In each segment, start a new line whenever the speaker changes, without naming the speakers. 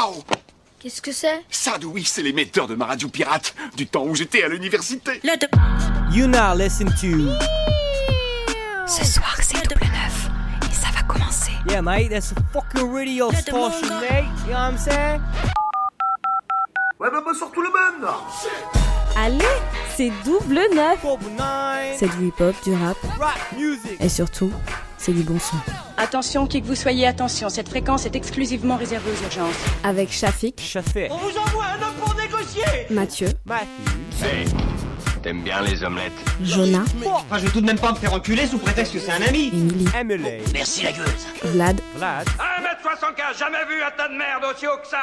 Waouh
Qu'est-ce que c'est?
Ça, oui, c'est l'émetteur de ma radio pirate du temps où j'étais à l'université.
You now listen to.
Ce soir, c'est double neuf. Et ça va commencer.
Yeah, mate, that's a fucking radio station, mate. You know what I'm saying?
Ouais, bah, bah surtout le monde
Allez, c'est double neuf. C'est du hip-hop, du rap
Rap music.
et surtout, c'est du bon son.
Attention, qui que vous soyez, attention, cette fréquence est exclusivement réservée aux urgences.
Avec Shafik,
Chafé. On vous envoie un homme pour négocier.
Mathieu,
Matthew.
T'aimes bien les omelettes
Jonah,
Enfin, je vais tout de même pas me faire enculer sous prétexte que c'est un ami.
Emily,
Emily.
Merci la gueuse.
Vlad,
Vlad.
1m75, jamais vu un tas de merde aussi haut que ça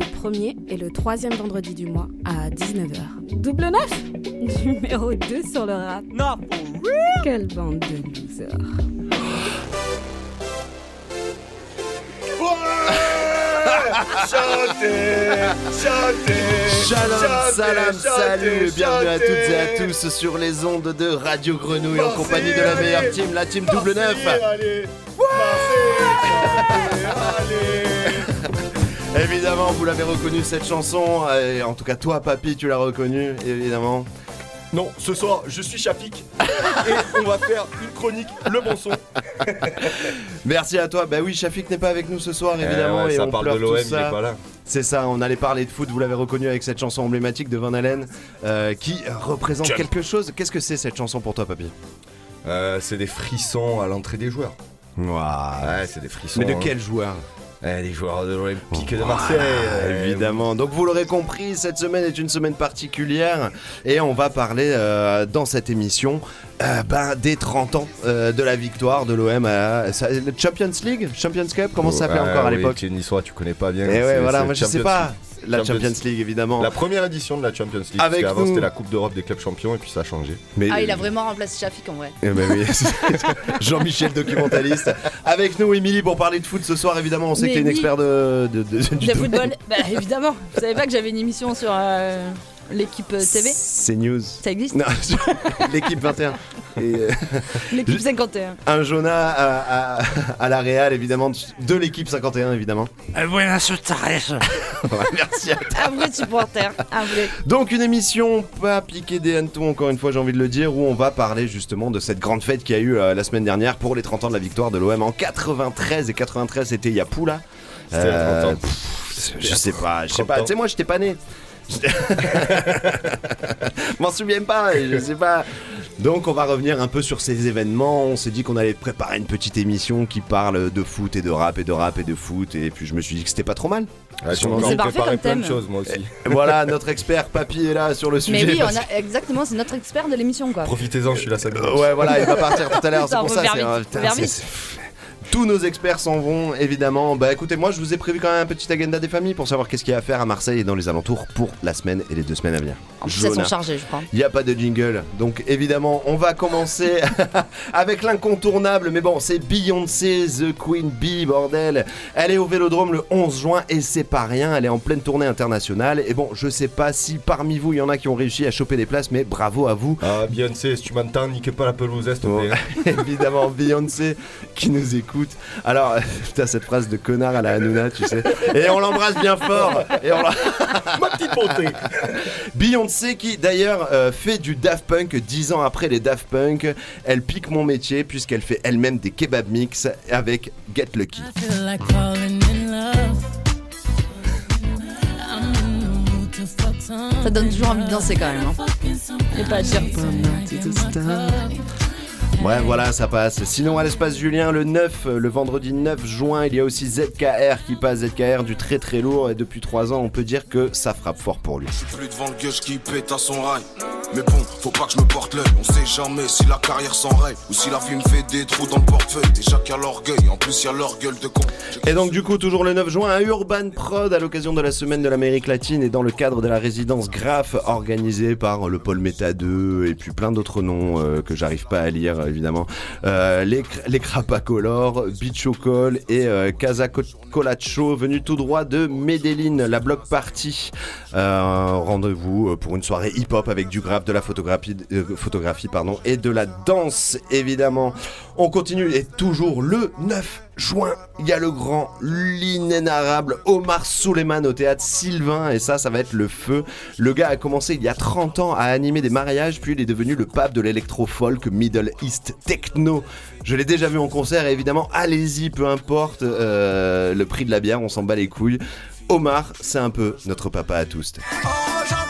le premier et le troisième vendredi du mois à 19h. Double neuf Numéro 2 sur le rap.
Not for real.
Quelle bande de
Chantez Chantez
Shalom,
chantez,
salam, salut, bienvenue à toutes et à tous sur les ondes de Radio Grenouille en compagnie de la
allez.
meilleure team, la team double neuf.
Marseille, allez Marseille, allez
Évidemment, vous l'avez reconnu cette chanson, et en tout cas toi, papy, tu l'as reconnu, évidemment.
Non, ce soir, je suis Chafik et on va faire une chronique, le bon son.
Merci à toi. Bah oui, Shafik n'est pas avec nous ce soir, évidemment, et
Eh ça
on
parle
pleure
de l'OM,
tout
il est pas là.
C'est ça, on allait parler de foot, vous l'avez reconnu avec cette chanson emblématique de Van Halen, euh, qui représente
Jump.
quelque chose. Qu'est-ce que c'est cette chanson pour toi, papy?
Euh, c'est des frissons à l'entrée des joueurs. Ouais, c'est des frissons.
Mais de
hein.
quel joueur?
Eh, Les joueurs de l'Olympique de Marseille. euh,
Évidemment. Donc vous l'aurez compris, cette semaine est une semaine particulière et on va parler euh, dans cette émission euh, ben, des 30 ans euh, de la victoire de l'OM à la Champions League, Champions Cup, comment ça s'appelait encore à
oui,
l'époque?
Tu es niçois, tu connais pas bien.
Et
c'est-
ouais, voilà,
c'est
moi je sais pas.
League.
La
Champions
Champions
League.
Évidemment.
La première édition de la Champions League.
Avec
parce qu'avant
nous.
c'était la Coupe d'Europe des clubs champions et puis ça a changé.
Mais,
Ah, il a vraiment remplacé Shafik en vrai.
Eh ben oui, Jean-Michel documentaliste. Avec nous, Émilie, pour parler de foot ce soir, évidemment, on sait
Mais
que t'es une
oui.
expert de, de, de- du
De football Bah évidemment. Vous savez pas que j'avais une émission sur euh, l'équipe euh, TV
C'est news.
Ça existe
Non, l'équipe 21. Et, euh,
L'équipe
je-
51.
un Jonah à, à, à la Real, évidemment, de l'équipe 51, évidemment. Merci à
Un vrai supporter. Un vrai.
Donc une émission pas piquée des hannetons, encore une fois j'ai envie de le dire, où on va parler justement de cette grande fête qu'il y a eu euh, la semaine dernière pour les 30 ans de la victoire de l'OM en 93. Et 93 c'était il y a Poula.
C'était a 30 ans.
pff, je sais pas, je sais
30
pas. Tu sais moi j'étais pas né. M'en souviens pas, je sais pas. Donc on va revenir un peu sur ces événements. On s'est dit qu'on allait préparer une petite émission qui parle de foot et de rap et de rap et de foot. Et puis je me suis dit que c'était pas trop mal.
Ouais, préparé plein de choses moi aussi.
voilà, notre expert Papy est là sur le sujet.
Mais oui,
parce
on a, exactement, c'est notre expert de l'émission quoi.
Profitez-en, je suis là 5
Euh, ouais, voilà, il va partir tout à l'heure. C'est pour ça. c'est Tous nos experts s'en vont, évidemment. Bah écoutez, moi je vous ai prévu quand même un petit agenda des familles pour savoir qu'est-ce qu'il y a à faire à Marseille et dans les alentours pour la semaine et les deux semaines à venir.
En plus, elles sont chargées, je crois.
Il n'y a pas de jingle, donc évidemment on va commencer avec l'incontournable, mais bon c'est Beyoncé, The Queen Bee, bordel. Elle est au Vélodrome le 11 juin et c'est pas rien, elle est en pleine tournée internationale. Et bon, je sais pas si parmi vous il y en a qui ont réussi à choper des places, mais bravo à vous.
Ah, Beyoncé, si tu m'entends, nique pas la pelouse, s'il te
Oh,
plaît.
évidemment Beyoncé qui nous écoute. Alors, putain, cette phrase de connard à la Hanouna, tu sais. Et on l'embrasse bien fort. Et on la-
Ma petite beauté
Beyoncé qui d'ailleurs euh, fait du Daft Punk 10 ans après les Daft Punk. Elle pique mon métier puisqu'elle fait elle-même des kebab mix avec Get Lucky.
Ça donne toujours envie de danser quand même. Hein. A pas dire.
Ouais, voilà, ça passe. Sinon, à l'espace Julien, le 9, euh, le vendredi 9 juin, il y a aussi ZKR qui passe. ZKR du très très lourd. Et depuis 3 ans, on peut dire que ça frappe fort pour lui.
Plus devant le gueule qui pète à son rail. Mais bon, faut pas que je me porte l'œil. On sait jamais si la carrière s'enraye ou si la vie me fait des trous dans le portefeuille. Déjà qu'il y a l'orgueil, en plus il y a leur gueule de con.
Et donc du coup toujours le 9 juin à Urban Prod à l'occasion de la semaine de l'Amérique latine et dans le cadre de la résidence Graph organisée par le Pôle Méta 2 et puis plein d'autres noms euh, que j'arrive pas à lire évidemment. Euh, les, les Crapacolor, Bichocol et euh, Casa Co- Colacho venus tout droit de Medellin, la block party. Rendez-vous pour une soirée hip-hop avec du graphe de la photographie, euh, photographie et de la danse, évidemment. On continue et toujours le 9 juin, il y a le grand, l'inénarrable Omar Souleyman au théâtre Sylvain, et ça, ça va être le feu. Le gars a commencé il y a 30 ans à animer des mariages, puis il est devenu le pape de l'électro-folk Middle East Techno. Je l'ai déjà vu en concert, et évidemment, allez-y, peu importe euh, le prix de la bière, on s'en bat les couilles. Omar, c'est un peu notre papa à tous.
Descendre,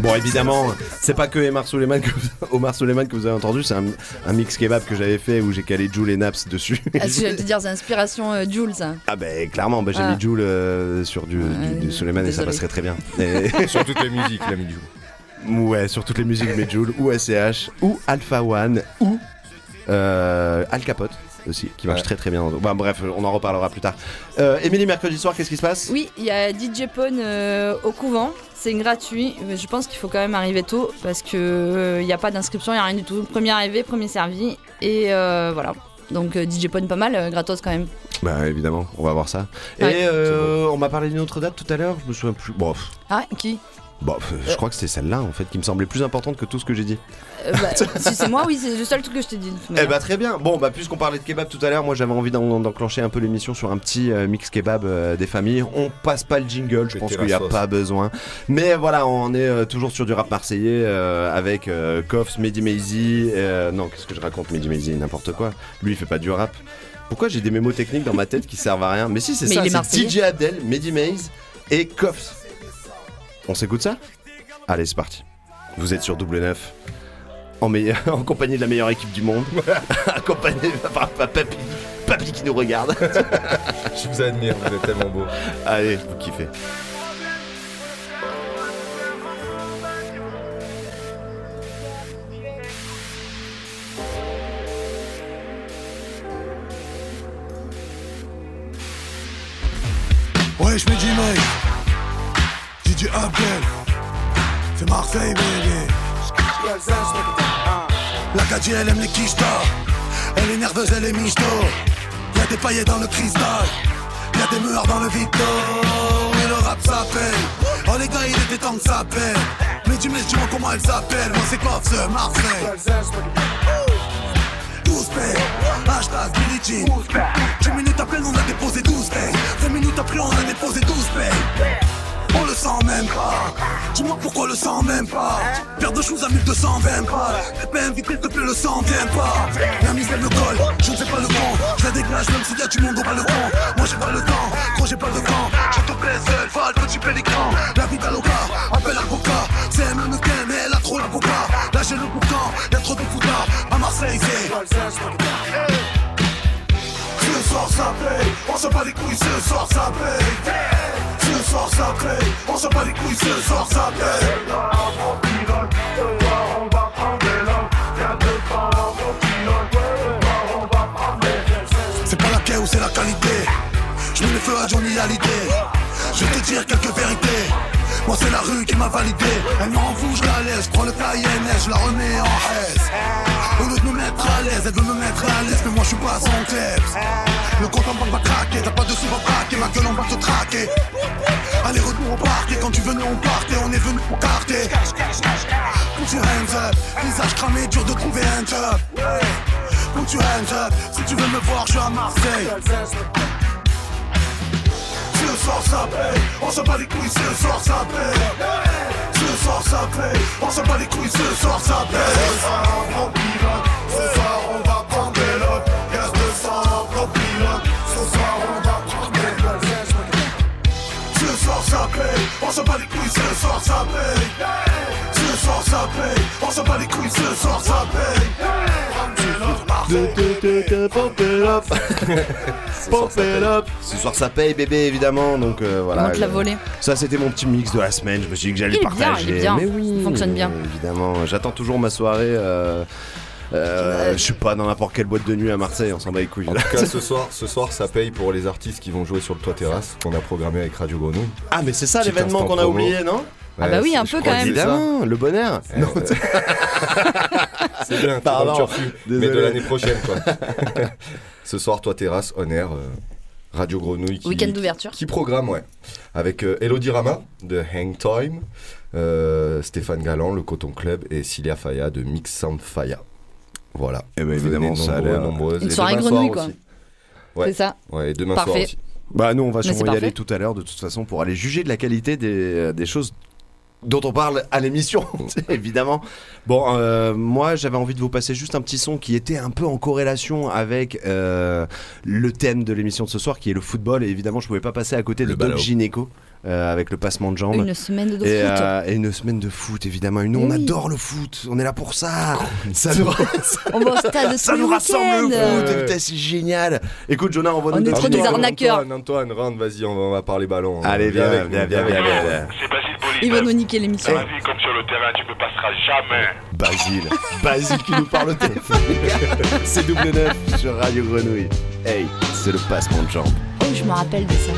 Bon,
évidemment, c'est pas que Omar Souleyman que vous, Omar Souleyman que vous avez entendu, c'est un, un mix kebab que j'avais fait où j'ai calé Jules et Naps dessus.
Ah, je vais te dire, c'est inspiration euh, Jules. ça.
Ah ben clairement, bah, j'ai
Ah.
mis Jules euh, sur du, du, du Souleyman et ça passerait très bien. Et-
Sur toutes les musiques, il a mis du
Ouais, sur toutes les musiques, mais Jules ou SCH ou Alpha One ou euh, Al Capote aussi, qui marche
Ouais.
très très bien. Bah, bref, on en reparlera plus tard. Euh, Émilie, mercredi soir, qu'est-ce qui se passe?
Oui, il y a DJ Pone euh, au couvent. C'est gratuit. mais Je pense qu'il faut quand même arriver tôt parce que il n'y a pas d'inscription, il n'y a rien du tout. Premier arrivé, premier servi. Et euh, voilà. Donc euh, DJ Pone pas mal, euh, gratos quand même.
Bah évidemment, on va voir ça.
Ouais.
Et euh, on m'a parlé d'une autre date tout à l'heure, je me souviens plus. Bon,
Ah, qui?
Bon, je crois que c'est celle-là en fait qui me semblait plus importante que tout ce que j'ai dit.
Euh, bah, Si c'est moi, oui, c'est le seul truc que je t'ai dit.
Eh bah très bien. Bon bah puisqu'on parlait de kebab tout à l'heure, moi j'avais envie d'en- d'enclencher un peu l'émission sur un petit euh, mix kebab euh, des familles. On passe pas le jingle, je pense qu'il n'y a
sauce.
pas besoin. Mais voilà, on est euh, toujours sur du rap marseillais euh, avec euh, Koffs, Mehdi euh, non, qu'est-ce que je raconte Mehdi Maizy, n'importe quoi. Lui il fait pas du rap. Pourquoi j'ai des mémos techniques dans ma tête qui servent à rien? Mais si c'est ça, c'est. DJ Abdel, Mehdi et Koffs. On s'écoute ça? Allez, c'est parti. Vous êtes sur double neuf. En, meilleur- en compagnie de la meilleure équipe du monde. accompagné par, par Papy. Papy qui nous regarde.
Je vous admire, vous êtes tellement beau.
Allez, vous kiffez.
Ouais, je mets J-May. DJ Abdel. C'est Marseille, baby. La Kadji, elle aime les quichetas. Elle est nerveuse, elle est michto. Y'a des paillettes dans le cristal. Y'a des meurs dans le Vito. Et le rap s'appelle. Oh les gars, il était temps que ça. Mais tu dis-moi comment elle s'appelle. Moi, c'est ce Marseille 12 paix, hashtag Billie Jean 10 minutes après on a déposé 12 paix 20 minutes après on a déposé 12 paix On le sent même pas. Dis-moi pourquoi le sent même pas. Paire de choses à 1220 pas. PM vite s'il te plaît le sang vient pas. La mise elle me colle, je ne fais pas le con Je la dégage même s'il y a du monde au balcon Moi j'ai pas le temps, gros j'ai pas le temps Je te plais seul, va le petit pélican La vie d'Aloca, appelle l'avocat. C'est elle me ken mais elle a trop l'avocat. Là j'ai le boucan, y'a trop de foutards. À Marseille c'est ce soir ça paye, on se bat les couilles, ce soir ça paye. Ce soir ça on se bat les couilles, ce soir ça paye. C'est pas la quai ou c'est la qualité. Je mets le feu à Johnny Hallyday. Je vais te dire quelques vérités. Moi c'est la rue qui m'a validé. Elle m'en fout, je la laisse. Je prends le Cayenne, je la remets en S. Au lieu de me mettre à l'aise, elle veut me mettre à l'aise, mais moi je suis pas son kleps. Le compte en banque va craquer, t'as pas de sous va braquer, ma gueule on va te traquer. Allez retour au parquet, quand tu venais on partait, on est venu pour carter. Put your hands up, visage cramé, dur de trouver un job. Put your hands up, si tu veux me voir, je suis à Marseille. Ce soir ça on se bat les couilles, ce soir ça paye. Ce soir on se bat les couilles, ce soir. Ce soir on prend pilote, ce soir on va prendre des lots. Gaz de sang, on prend pilote, ce soir on va prendre des lots. Ce soir ça paye, on se bat les couilles, ce soir ça paye. Ce soir ça paye, on se bat les couilles, ce soir ça paye.
Pump it up. Pump it up. Ce soir ça paye bébé évidemment donc euh, voilà.
On te l'a volé.
Ça c'était mon petit mix de la semaine. Je me suis dit que j'allais
Il est bien,
partager.
il est bien.
Mais oui,
Il fonctionne bien.
Évidemment, j'attends toujours ma soirée. Euh, euh, je suis pas dans n'importe quelle boîte de nuit à Marseille, on s'en bat les couilles.
En tout cas, ce soir, ce soir, ça paye pour les artistes qui vont jouer sur le toit terrasse qu'on a programmé avec Radio Grenouille.
Ah mais c'est ça
Petit
l'événement
instant
qu'on a
promo.
oublié non?
Ah bah oui, un peu quand même.
Évidemment, le bonheur. Non,
C'est bien,
Pardon,
mais de l'année prochaine quoi. Ce soir, toi terrasse, on air, euh, Radio Grenouille qui,
Week-end d'ouverture.
qui programme, ouais. Avec euh, Elodie Rama de Hang Time, euh, Stéphane Galland, le Coton Club, et Cilia Faya de Mix Sound Faya. Voilà.
Eh ben,
Venez
évidemment, ça a
nombreux,
l'air-
nombreuses.
Une
Et
soirée grenouille,
soir
quoi.
aussi. Ouais.
C'est ça.
Ouais, et demain
Parfait.
soir aussi.
Bah nous on va
Mais
sûrement y aller tout à l'heure de toute façon pour aller juger de la qualité des, euh, des choses dont on parle à l'émission, évidemment. Bon, euh, moi j'avais envie de vous passer juste un petit son qui était un peu en corrélation avec euh, le thème de l'émission de ce soir qui est le football et évidemment je pouvais pas passer à côté de Doc
ballot.
Gineco euh, avec le passement de jambes.
Une semaine de
et,
foot.
euh, et une semaine de foot évidemment. Et nous
Eh
on
oui.
adore le foot, on est là pour ça. Ça nous,
On va au stade
ça nous rassemble le foot, c'est génial. Écoute Jonah, on va
On
nous
est trop des
Antoine,
arnaqueurs.
Antoine, Antoine, rentre, vas-y, on va, on va parler ballon.
Allez, viens, viens, viens, viens, viens, viens.
C'est Basile
Il va
Polypep.
nous niquer l'émission.
Dans la vie comme sur le terrain, tu me passeras jamais.
Basile. Basile qui nous parle au téléphone. c'est double neuf sur Radio Grenouille. Hey, c'est le passement de jambes.
Oh, je me rappelle de ça.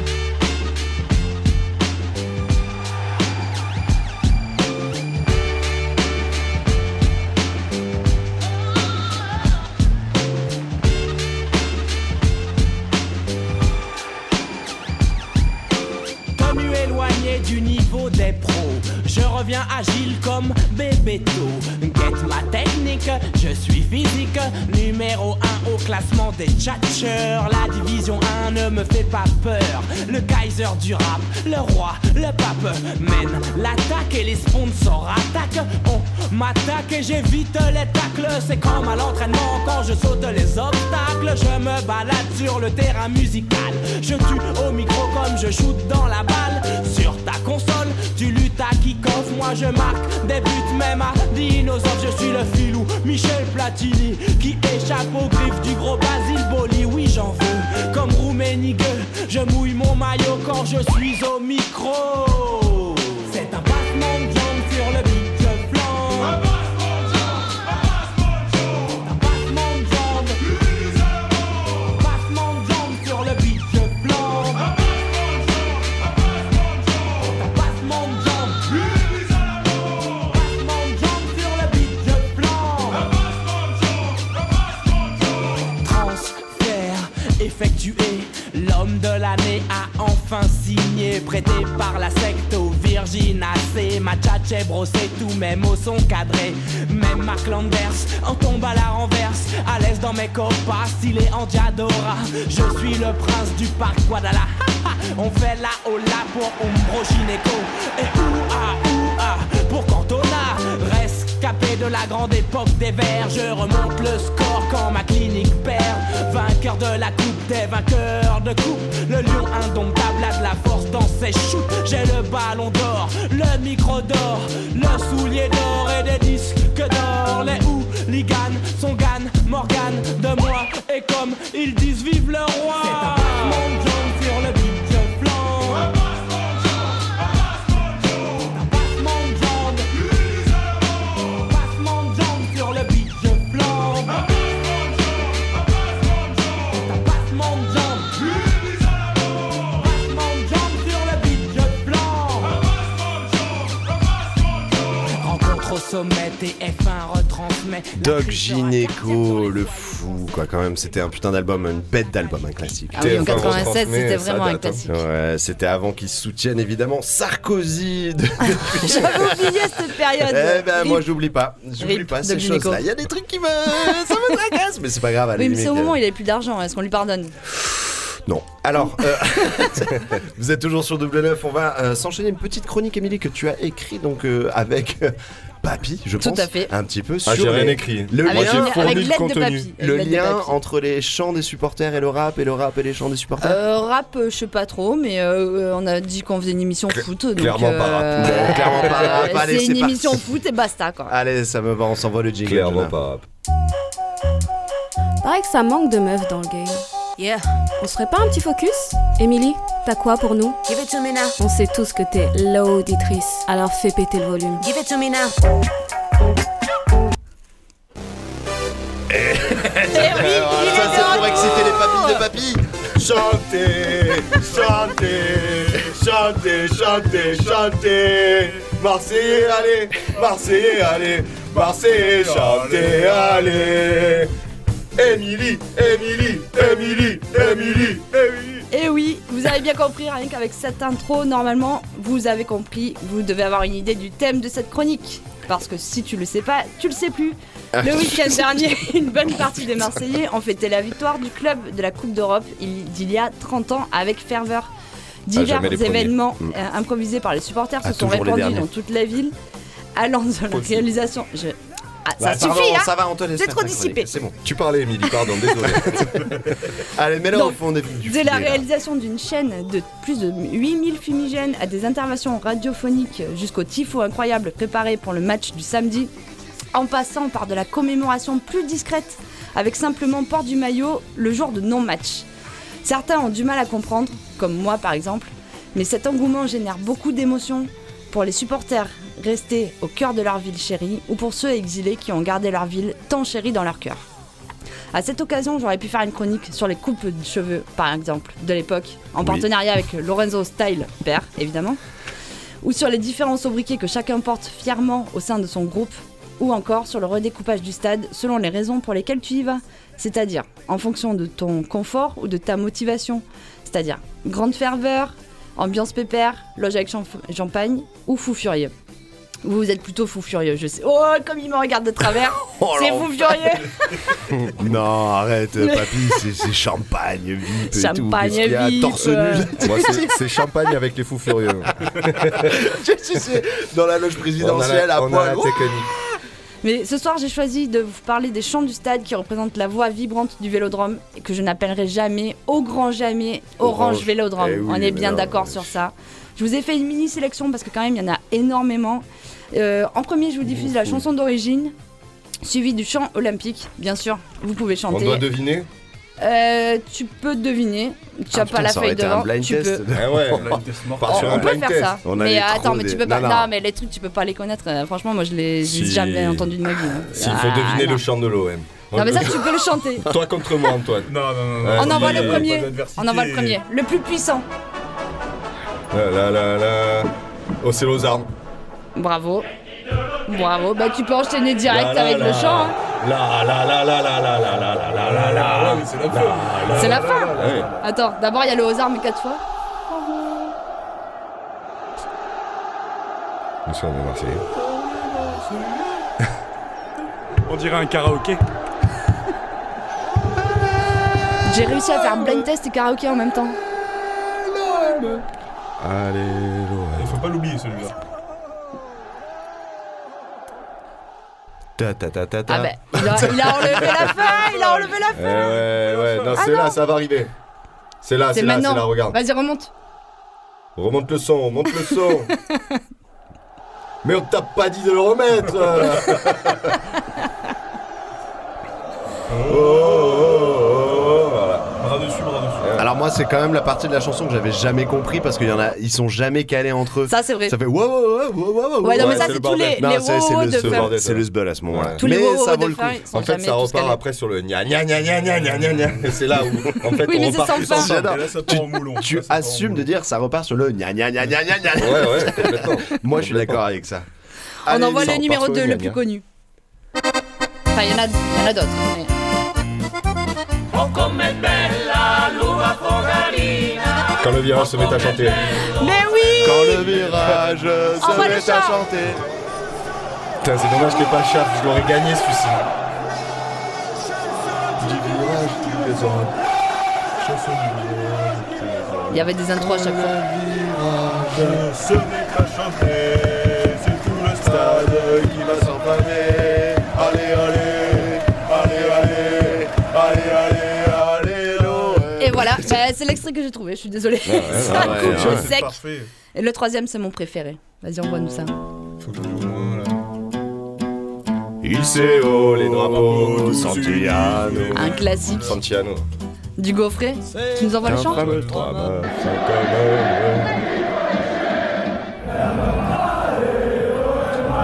Agile comme Bébéto. Get ma technique, je suis physique, numéro 1 au classement des tchatcheurs. La division 1 ne me fait pas peur. Le Kaiser du rap, le roi, le pape mène l'attaque et les sponsors attaquent. On m'attaque et j'évite les C'est comme à l'entraînement quand je saute les obstacles. Je me balade sur le terrain musical. Je tue au micro comme je shoot dans la balle. Sur ta console, tu luttes à kick-off. Moi je marque des buts même à dinosaure. Je suis le filou Michel Platini qui échappe aux griffes du gros Basile Boli. Oui, j'en veux comme Rouménigue. Je mouille mon maillot quand je suis au micro. C'est un passement de sur le l'année a enfin signé, prêté par la secte au Virgin AC. Ma tchatche brossé, tous mes mots sont cadrés. Même Mark Landers en tombe à la renverse, à l'aise dans mes copas, stylé en Diadora. Je suis le prince du parc Guadalajara. On fait la hola pour Umbro Gineco et ouah ouah pour Cantona. Rescapé de la grande époque des verts, je remonte le score quand ma clinique perd. Vainqueur de la coupe des vainqueurs de coupe, lion indomptable a de la force dans ses shoots. J'ai le ballon d'or, le micro d'or, le soulier d'or et des disques d'or. Les hooligans sont Gann, Morgan de moi et comme ils disent vive le roi. Sommet, TF1 retransmet.
Doc Gineco, le fou, quoi, quand même. C'était un putain d'album, une bête d'album, un classique.
Ah oui, en
TF1
87,
retransmet,
c'était
ça
vraiment un
date, hein.
classique.
Ouais, c'était avant qu'ils soutiennent évidemment Sarkozy. de-
J'avais oublié cette période.
eh ben, moi, j'oublie pas. J'oublie pas ces choses-là. Il y a des trucs qui me. Ça me tracasse, mais c'est pas grave. à
Oui, mais c'est au moment
euh,
où il avait plus d'argent. Est-ce qu'on lui pardonne?
Non. Alors, euh, vous êtes toujours sur Double 9. On va euh, s'enchaîner une petite chronique, Émilie, que tu as écrit donc euh, avec euh, Papy, je
Tout
pense.
à fait.
Un petit peu sur
Ah, j'ai rien
les-
écrit.
le
Avec,
j'ai
lien,
une-
fourni
avec
le
l'aide de
contenu.
papy.
le lien entre les chants des supporters et le rap, et le rap et les chants des supporters.
Euh, rap, euh, je sais pas trop, mais euh, on a dit qu'on faisait une émission foot. Donc,
clairement pas rap.
euh,
clairement pas rap.
euh,
Allez,
c'est une émission foot et basta quoi.
Allez, ça me va, on s'envoie le jingle.
Clairement pas.
Pareil que ça manque de meufs dans le game.
Yeah,
On serait pas un petit focus Émilie, t'as quoi pour nous
give it to me now.
On sait tous que t'es l'auditrice, alors fais péter le volume.
Give it to me now.
Alors, ça, c'est pour exciter les papilles de papy.
Chantez, chantez, chantez, chantez, chantez. Marseillais, allez, Marseillais, allez, Marseillais, chantez, allez. Émilie, Émilie, Émilie, Émilie, Émilie.
Et oui, vous avez bien compris, rien qu'avec cette intro, normalement, vous avez compris, vous devez avoir une idée du thème de cette chronique. Parce que si tu le sais pas, tu le sais plus. Le week-end dernier, une bonne partie des Marseillais ont fêté la victoire du club de la Coupe d'Europe il- d'il y a 30 ans avec ferveur. Divers
les premiers.
événements
Mm.
euh, improvisés par les supporters
Ah,
se sont
toujours les
répandus dans toute la ville, allant de la réalisation. Je... Ah, ça
Bah, pardon,
suffit, hein
ça va, on laisse
C'est trop dissipé.
C'est bon.
Tu parlais, Émilie, pardon, désolé.
Allez, mets-le au
Donc,
fond des du
De la
filet, là.
réalisation d'une chaîne de plus de 8000 fumigènes à des interventions radiophoniques jusqu'au tifo incroyable préparé pour le match du samedi, en passant par de la commémoration plus discrète avec simplement port du maillot le jour de non-match. Certains ont du mal à comprendre, comme moi par exemple, mais cet engouement génère beaucoup d'émotions pour les supporters restés au cœur de leur ville chérie ou pour ceux exilés qui ont gardé leur ville tant chérie dans leur cœur. À cette occasion, j'aurais pu faire une chronique sur les coupes de cheveux, par exemple, de l'époque, en
Oui.
partenariat avec Lorenzo Style, père, évidemment, ou sur les différents sobriquets que chacun porte fièrement au sein de son groupe, ou encore sur le redécoupage du stade selon les raisons pour lesquelles tu y vas, c'est-à-dire en fonction de ton confort ou de ta motivation, c'est-à-dire grande ferveur, ambiance pépère, loge avec champ- champagne ou fou furieux. Vous, vous êtes plutôt fou furieux, je sais. Oh, comme il me regarde de travers,
Oh,
c'est fou furieux
Non, arrête, papy, c'est- c'est champagne, VIP et
Champagne
tout. Qu'est-ce qu'il y a
VIP,
torse
euh.
nu.
Moi, c'est- c'est champagne avec les fous furieux.
Tu sais, c'est dans la loge présidentielle
on a la,
à
on a
poil.
la technique.
Mais ce soir, j'ai choisi de vous parler des chants du stade qui représentent la voix vibrante du vélodrome et que je n'appellerai jamais, au grand jamais, Orange,
Orange.
Vélodrome.
Eh oui,
On est bien d'accord sur ça. Je vous ai fait une mini sélection parce que quand même, il y en a énormément. Euh, en premier, je vous diffuse la chanson d'origine, suivie du chant olympique, bien sûr. Vous pouvez
On
chanter.
doit deviner
Euh, tu peux deviner. Tu
Ah,
as
putain,
pas la feuille devant.
blind
tu
test.
peux.
Ah ouais,
On
peut
blind
faire
test.
ça.
On
mais attends, mais
des-
tu peux pas.
Non,
Non,
non.
mais les trucs, tu peux pas les connaître. Euh, franchement, moi, je les j'ai
Si.
jamais entendu de ma vie. hein.
S'il faut
Ah,
deviner
non.
le chant de l'OM.
Non, mais ça, tu peux le chanter.
Toi contre moi, Antoine.
Non, non, non.
On envoie le premier. On envoie le premier. Le plus puissant.
La la la la. Oh, c'est aux armes.
Bravo. Bravo. Bah, tu peux enchaîner direct avec le chant. Hein.
La la la la la la la la la la la la.
Ah c'est la fin.
C'est la fin. Attends, d'abord, il y a le aux armes quatre fois.
Nous sommes Marseillais.
On dirait un karaoké.
J'ai réussi à faire blind test et karaoké en même temps.
Allez,
Il faut pas l'oublier celui-là.
Ta ta ta ta ta.
Ah, bah, il a, il a enlevé la fin. Il a enlevé la
Eh
fin.
ouais, ouais, non,
Ah
c'est
non.
là, ça va arriver. C'est là,
C'est
là, c'est
maintenant.
là, regarde.
Vas-y, remonte.
Remonte le son, remonte le son. Mais on t'a pas dit de le remettre. oh, oh, oh,
alors moi, c'est quand même la partie de la chanson que j'avais jamais compris parce qu'il sont jamais calés entre eux.
Ça, c'est vrai.
Ça fait wow, wow, wow, wow, wow.
Ouais, non, mais ça,
c'est
tous les, les
C'est le sbul à ce moment-là.
Tous les wow,
ça vaut le coup.
En fait, ça repart après sur le gna gna gna gna gna gna gna. C'est là où, en fait, on repart
Tu assumes de dire ça repart sur le gna gna gna gna gna.
Ouais, ouais.
Moi, je suis d'accord avec ça.
On envoie le numéro 2, le plus connu. Enfin, il y en a d'autres. On commet bella
quand le virage se met à chanter.
Mais oui
Quand le virage se
Envoie le
met à
chant.
chanter.
Putain, c'est dommage qu'il n'y ait pas le chat, je l'aurais gagné celui-ci. Du virage, du. Chanson du virage.
Il y avait des intros à chaque fois.
Virage, se met à chanter. C'est
l'extrait que j'ai trouvé, je suis désolée.
ouais,
ça
ouais,
coupe
ouais,
au
ouais.
sec.
Parfait.
Et le troisième, c'est mon préféré. Vas-y, envoie-nous ça.
Faut que je joue moins là.
Il sait haut les drapeaux,
Santiano.
Un classique
Santiano.
du gaufret. Tu nous envoies le chant.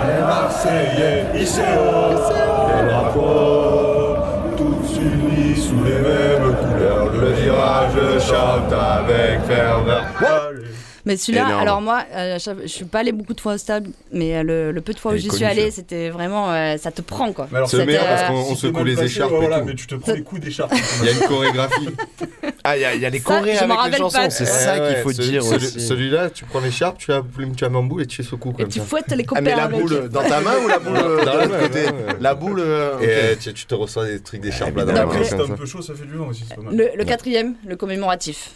Les Marseillais, il sait haut les drapeaux, tous unis sous les mêmes je chante avec ferveur.
Mais celui-là,
Énorme.
alors moi, euh, je suis pas allée beaucoup de fois au stade, mais euh, le, le peu de fois où j'y suis
ça.
c'était vraiment, euh, ça te prend quoi.
Alors,
C'est le meilleur parce
euh,
qu'on on
t'es
secoue les écharpes
ouais, voilà, mais tu te prends les coups d'écharpe.
Il y a une chorégraphie.
Ah, il y, a- il y a les
Ça,
chorés
je m'en
avec les
rappelle pas.
chansons, c'est ça
Ouais,
qu'il faut
ce-
dire
celui-
aussi.
Celui-là, tu prends l'écharpe, tu, appuies- tu la mets en boule et tu secoues
Et
comme
tu
ça.
fouettes les
Ah,
copains
mais la
avec.
boule dans ta main ou la boule euh,
Dans
de
la
l'autre
main,
côté
ouais, ouais.
La boule. euh, ok.
Et euh, tu, tu te reçois des trucs d'écharpe là dans la
Évidemment.
main.
T'es un peu chaud, ça fait du vent aussi, c'est pas mal.
Le, le quatrième, le commémoratif,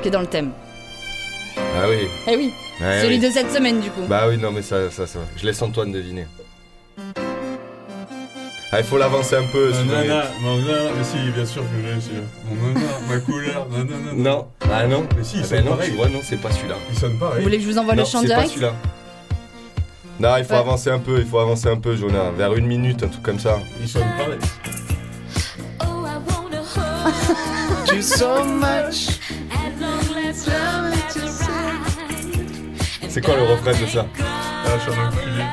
qui est dans le thème.
Ah oui.
Eh oui, celui
oui.
de cette semaine du coup.
Bah oui, non, mais ça, ça, ça. Je laisse Antoine deviner. Ah, il faut l'avancer un peu. sinon il-
Nanana, nanana, mais si, bien sûr que j'ai celui-là. Mon nana, ma couleur, nanana.
Non, ah non.
Mais si, il
Ah
sonne
ben non,
pareil.
tu vois, non, c'est pas celui-là.
Il sonne
Vous
pareil.
voulez que je vous envoie
non,
le chant
c'est pas
direct
celui-là. Non, il faut
Ouais.
avancer un peu, il faut avancer un peu, Jonah. Vers une minute, un truc comme ça.
Il sonne pareil.
Do so much.
C'est quoi le refrain de ça
Ah, je suis un enculé.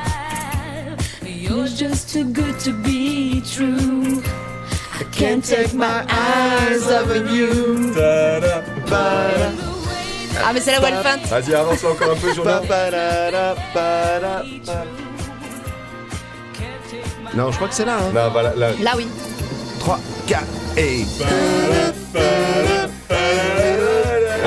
You're just too good to be true. I can't take my eyes off of you.
Tada.
Ah, mais c'est la feinte.
Vas-y, avance encore un peu, Jonah.
Non, je crois que c'est là. Hein.
Non, là.
Là, oui.
3, 4 et.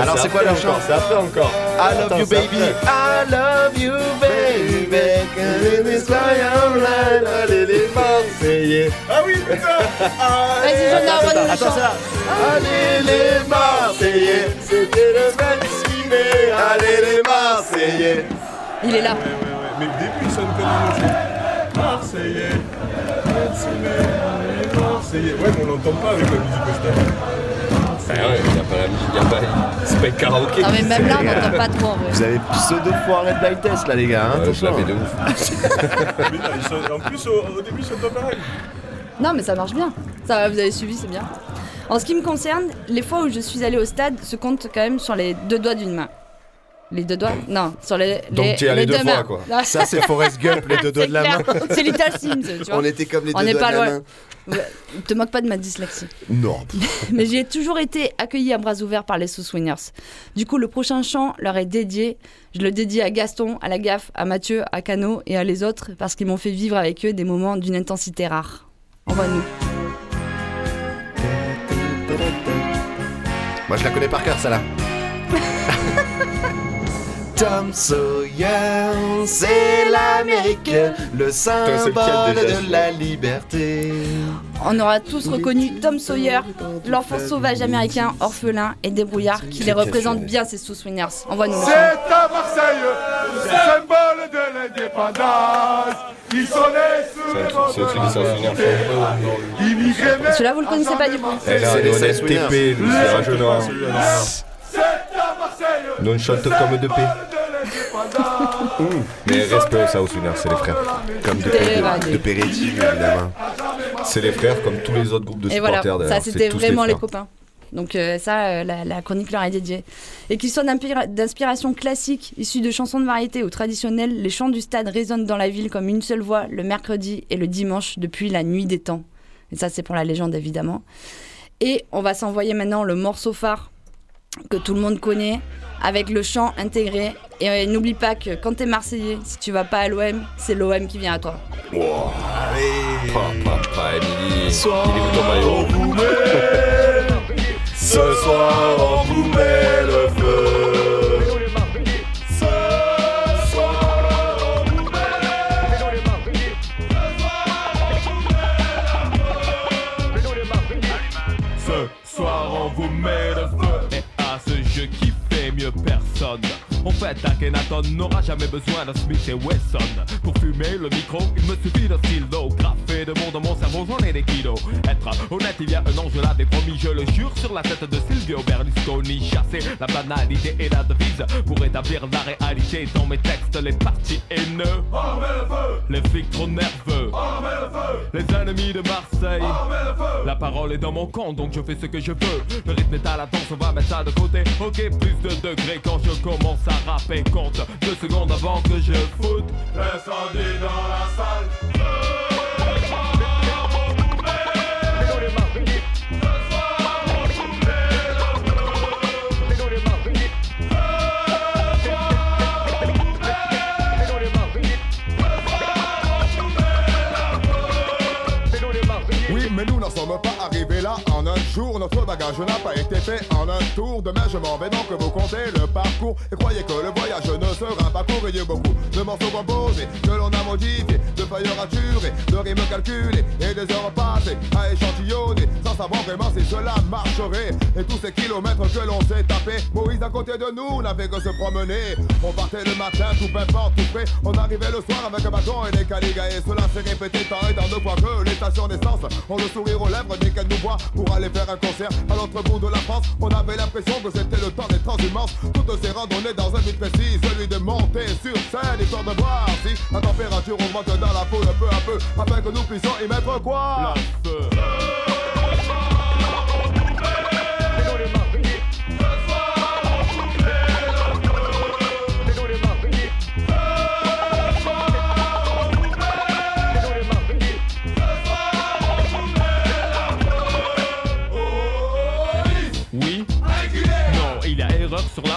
Alors, c'est quoi le chant
C'est après encore.
I love
Attends,
you baby. I love you baby, and it's why I'm right. Allez les Marseillais.
Ah oui, putain
Vas-y, Jonah,
Attends, là. Allez les Marseillais, c'était le 26 mai. Allez les Marseillais.
Il est là.
Mais le début, il sonne comme un autre. Marseillais. Marseillais. Marseillais. Ouais, mais on l'entend pas avec la musique au stade.
Ah ouais, y a pas la musique, y a pas. C'est pas un karaoké.
Non, mais même là, on n'entend pas trop en vrai.
Vous avez pseudo foiré de blind test là les gars. Hein,
Ouais, je
attention.
l'avais de ouf.
Mais non, il En plus, au, au début, il sonne pas pareil.
Non, mais ça marche bien. Ça va, vous avez suivi, c'est bien. En ce qui me concerne, les fois où je suis allée au stade se comptent quand même sur les deux doigts d'une main. Les deux doigts Non, sur les,
Donc
les,
t'y es allé
les
deux fois,
mains.
quoi.
Non,
Ça c'est Forrest Gump, les deux doigts de la main.
C'est Little Sims, tu vois.
On était comme les
On
deux doigts
pas
de la
loin.
main.
Ouais, Te moque pas de ma dyslexie.
Non.
Mais j'ai toujours été accueillie à bras ouverts par les sous-swingers. Du coup, le prochain chant leur est dédié. Je le dédie à Gaston, à la gaffe, à Mathieu, à Cano et à les autres parce qu'ils m'ont fait vivre avec eux des moments d'une intensité rare. Envoie-nous.
Moi je la connais par cœur, ça là. Tom Sawyer, c'est l'Amérique, le symbole de la liberté.
On aura tous reconnu Tom Sawyer, l'enfant sauvage américain, orphelin et débrouillard qui les représente bien ces sous-swingers. Envoie-nous le.
C'est à Marseille, le symbole de l'indépendance. Ils sont les mais
Celui-là, vous le connaissez pas du
a
C'est les.
TP, nous, on chante comme de paix. Mais respect aux South Winners, c'est les frères.
Comme de, de, de Peretti, évidemment.
C'est les frères comme tous les autres groupes de
Et voilà,
supporters
ça c'était vraiment les copains. Donc euh, ça, euh, la, la chronique leur est dédiée. Et qu'ils soient d'inspiration classique, issus de chansons de variété ou traditionnelles, les chants du stade résonnent dans la ville comme une seule voix le mercredi et le dimanche depuis la nuit des temps. Et ça c'est pour la légende évidemment. Et on va s'envoyer maintenant le morceau phare que tout le monde connaît avec le chant intégré. Et euh, n'oublie pas que quand t'es Marseillais, si tu vas pas à l'OM, c'est l'OM qui vient à toi.
Ce soir,
fait Akhenaton n'aura jamais besoin d'un Smith et Wesson. Pour fumer le micro il me suffit d'un stylo. Graffé de mots dans mon cerveau j'en ai des kilos. Être honnête il y a un an je l'avais promis Je le jure sur la tête de Silvio Berlusconi. Chasser la banalité et la devise Pour établir la réalité dans mes textes Les partis haineux. Les flics trop nerveux. Les ennemis de Marseille. La parole est dans mon camp donc je fais ce que je veux. Le rythme est à la danse on va mettre ça de côté. Ok plus de degrés quand je commence à rapper Deux secondes avant que je foute
L'incendie dans la salle.
Voyage n'a pas été fait en un tour. Demain, je m'en vais donc vous comptez le parcours. Et croyez que le voyage ne sera pas court. Il y a beaucoup de morceaux composés que l'on a modifiés, de feuilles raturées, de rimes calculées et des heures passées à échantillonner sans savoir vraiment si cela marcherait. Et tous ces kilomètres que l'on s'est tapé, Moïse à côté de nous n'avait que se promener. On partait le matin, tout pimpant, tout prêt. On arrivait le soir avec un bâton et des caligas. Et cela s'est répété tant et tant de fois que les stations d'essence ont le sourire aux lèvres dès qu'elles nous voient pour aller faire un concert à l'autre bout de la France. On avait l'impression que c'était le temps des transhumances. Toutes ces randonnées dans un but précis, celui de monter sur scène, histoire de voir si la température augmente dans la foule peu à peu, afin que nous puissions y mettre quoi?
Oui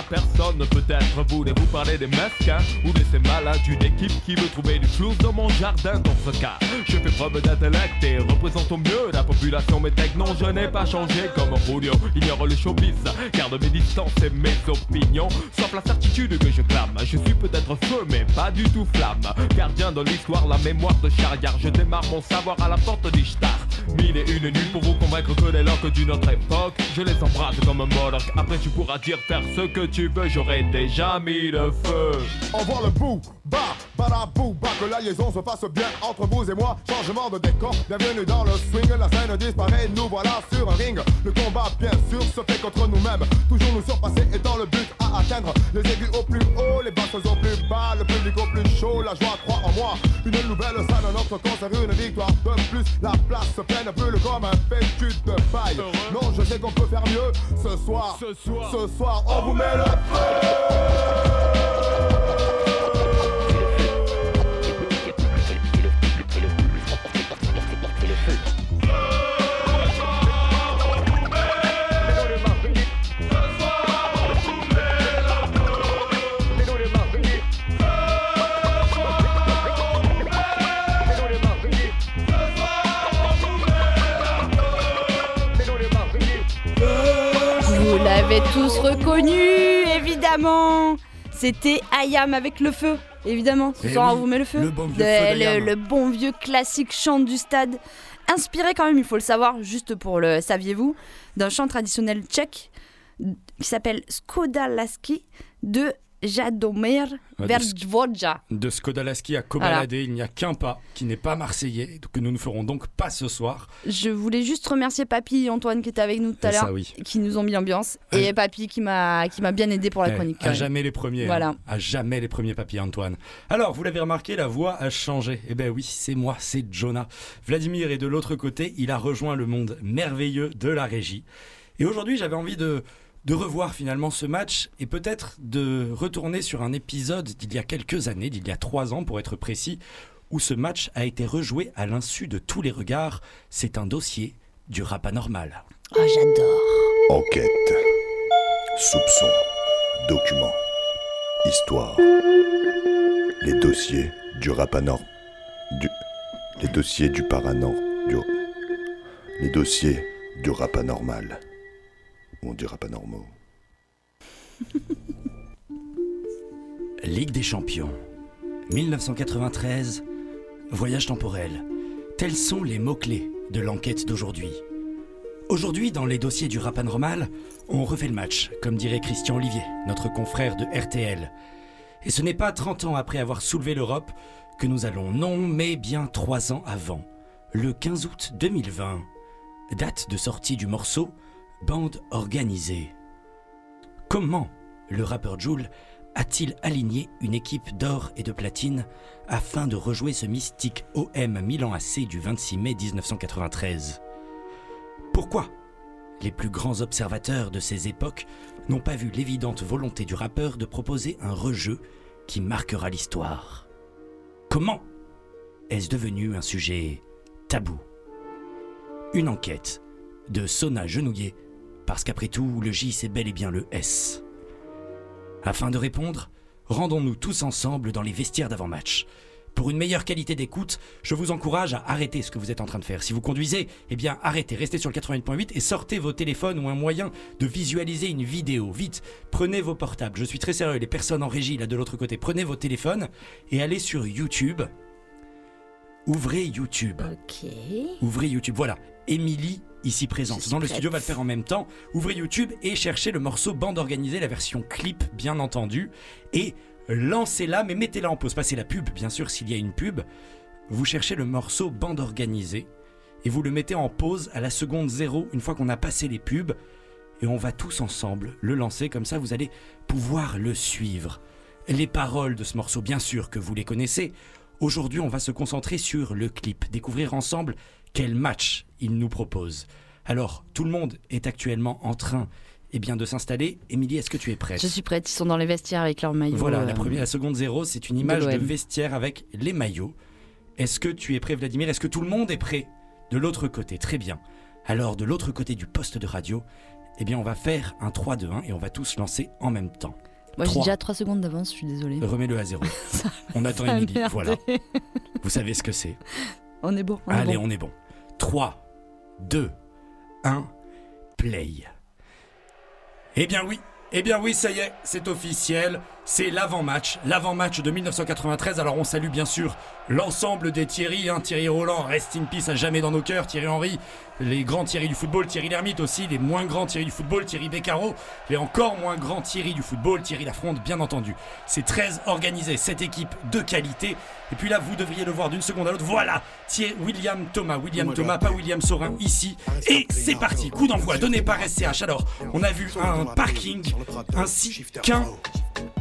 personne. Peut-être voulez-vous parler des mesquins ou de ces malades d'une équipe qui veut trouver du flou dans mon jardin. Dans ce cas, je fais preuve d'intellect et représente au mieux la population. Mais non, je n'ai pas changé comme Julio. Ignore le showbiz, garde mes distances et mes opinions. Sauf la certitude que je clame. Je suis peut-être feu, mais pas du tout flamme. Gardien de l'histoire, la mémoire de Charriard. Je démarre mon savoir à la porte d'Ishtar. Et une nuits pour vous convaincre que les langues d'une autre époque, je les embrasse comme un Moloch. Après, tu pourras dire faire ce que tu veux, j'aurais déjà mis le feu.
Envoie le bout, bas, barabou, bas, que la liaison se fasse bien entre vous et moi. Changement de décor, bienvenue dans le swing. La scène disparaît, nous voilà sur un ring. Le combat, bien sûr, se fait contre nous-mêmes. Toujours nous surpasser et dans le but à atteindre les aigus au plus haut, les basses au plus bas, le public au plus chaud. La joie croit en moi. Une nouvelle salle, notre concert, une victoire de plus. La place se pleine, brûle comme un fétu de paille. Non, je sais qu'on peut faire mieux ce soir.
Ce soir,
ce soir, on vous met le feu.
L'avez tous reconnu, évidemment. C'était Ayam avec le feu, évidemment. Ce
Eh
soir,
oui,
on vous met le feu.
le bon vieux
De-
feu d'Ayam.
le, le bon vieux classique chant du stade. Inspiré quand même, il faut le savoir, juste pour le saviez-vous, d'un chant traditionnel tchèque qui s'appelle Skoda Laski de Jadomir Verdvodja.
De Skodalaski à Kobalade, il n'y a qu'un pas qui n'est pas marseillais, que nous ne ferons donc pas ce soir.
Je voulais juste remercier Papy et Antoine qui étaient avec nous tout à
Et ça,
l'heure,
oui.
qui nous ont mis l'ambiance, et Papy qui m'a bien aidé pour la
Eh,
chronique.
à jamais les premiers.
Voilà.
hein. À jamais les premiers papiers, Antoine. Alors, vous l'avez remarqué, la voix a changé. Eh ben oui, c'est moi, c'est Jonah. Vladimir est de l'autre côté, il a rejoint le monde merveilleux de la régie. Et aujourd'hui, j'avais envie de, de revoir finalement ce match et peut-être de retourner sur un épisode d'il y a quelques années, d'il y a trois ans pour être précis, où ce match a été rejoué à l'insu de tous les regards. C'est un dossier du rap anormal.
Oh, j'adore.
Enquête. Soupçon. Document. Histoire. Les dossiers du rap anor... Du... Les dossiers du paranor... Du... Les dossiers du rap anormal. Du rap anormaux.
Ligue des champions. 1993. Voyage temporel. Tels sont les mots-clés de l'enquête d'aujourd'hui. Aujourd'hui, dans les dossiers du rap anormal, on refait le match, comme dirait Christian Olivier, notre confrère de RTL. Et ce n'est pas 30 ans après avoir soulevé l'Europe que nous allons, non, mais bien 3 ans avant, le 15 août 2020, date de sortie du morceau Bande organisée. Comment le rappeur Joule a-t-il aligné une équipe d'or et de platine afin de rejouer ce mystique OM Milan AC du 26 mai 1993 Pourquoi les plus grands observateurs de ces époques n'ont pas vu l'évidente volonté du rappeur de proposer un rejeu qui marquera l'histoire? Comment est-ce devenu un sujet tabou? Une enquête de Sona Genouillet, parce qu'après tout, le J c'est bel et bien le S. Afin de répondre, rendons-nous tous ensemble dans les vestiaires d'avant-match. Pour une meilleure qualité d'écoute, je vous encourage à arrêter ce que vous êtes en train de faire. Si vous conduisez, eh bien arrêtez, restez sur le 88.8 et sortez vos téléphones ou un moyen de visualiser une vidéo. Vite, prenez vos portables. Je suis très sérieux, les personnes en régie là de l'autre côté, prenez vos téléphones et allez sur YouTube. Ouvrez YouTube.
Ok.
Ouvrez YouTube. Voilà, Émilie ici présente. Dans le
prête.
studio, va le faire en même temps. Ouvrez YouTube et cherchez le morceau bande organisée, la version clip, bien entendu. Et lancez-la, mais mettez-la en pause. Passez la pub, bien sûr, s'il y a une pub. Vous cherchez le morceau bande organisée et vous le mettez en pause à la seconde zéro une fois qu'on a passé les pubs. Et on va tous ensemble le lancer, comme ça vous allez pouvoir le suivre. Les paroles de ce morceau, bien sûr que vous les connaissez. Aujourd'hui, on va se concentrer sur le clip, découvrir ensemble quel match il nous propose. Alors, tout le monde est actuellement en train eh bien, de s'installer. Émilie, est-ce que tu es prête?
Je suis prête, ils sont dans les vestiaires avec leur maillot.
Voilà, la,
euh,
première, la seconde zéro, c'est une image de, vestiaire avec les maillots. Est-ce que tu es prêt, Vladimir? Est-ce que tout le monde est prêt? De l'autre côté, très bien. Alors, de l'autre côté du poste de radio, eh bien, on va faire un 3-2-1 et on va tous lancer en même temps.
Moi j'ai déjà 3 secondes d'avance, je suis désolée.
Remets-le à zéro. on attend Émilie, voilà. Vous savez ce que c'est.
On est bon. on est
Allez,
bon.
on est bon. 3, 2, 1, play. Eh bien oui, eh bien oui, ça y est, c'est officiel. C'est l'avant-match, l'avant-match de 1993. Alors on salue bien sûr l'ensemble des Thierry, hein. Thierry Roland, rest in peace à jamais dans nos cœurs, Thierry Henry, les grands Thierry du football, Thierry Lhermitte aussi, les moins grands Thierry du football, Thierry Beccaro, les encore moins grands Thierry du football, Thierry Lafronde bien entendu. C'est très organisé, cette équipe de qualité. Et puis là, vous devriez le voir d'une seconde à l'autre. Voilà, Thierry, William Thomas, William Thomas, pas William Sorin ici. Et c'est parti, coup d'envoi donné par SCH. Alors, on a vu un parking ainsi qu'un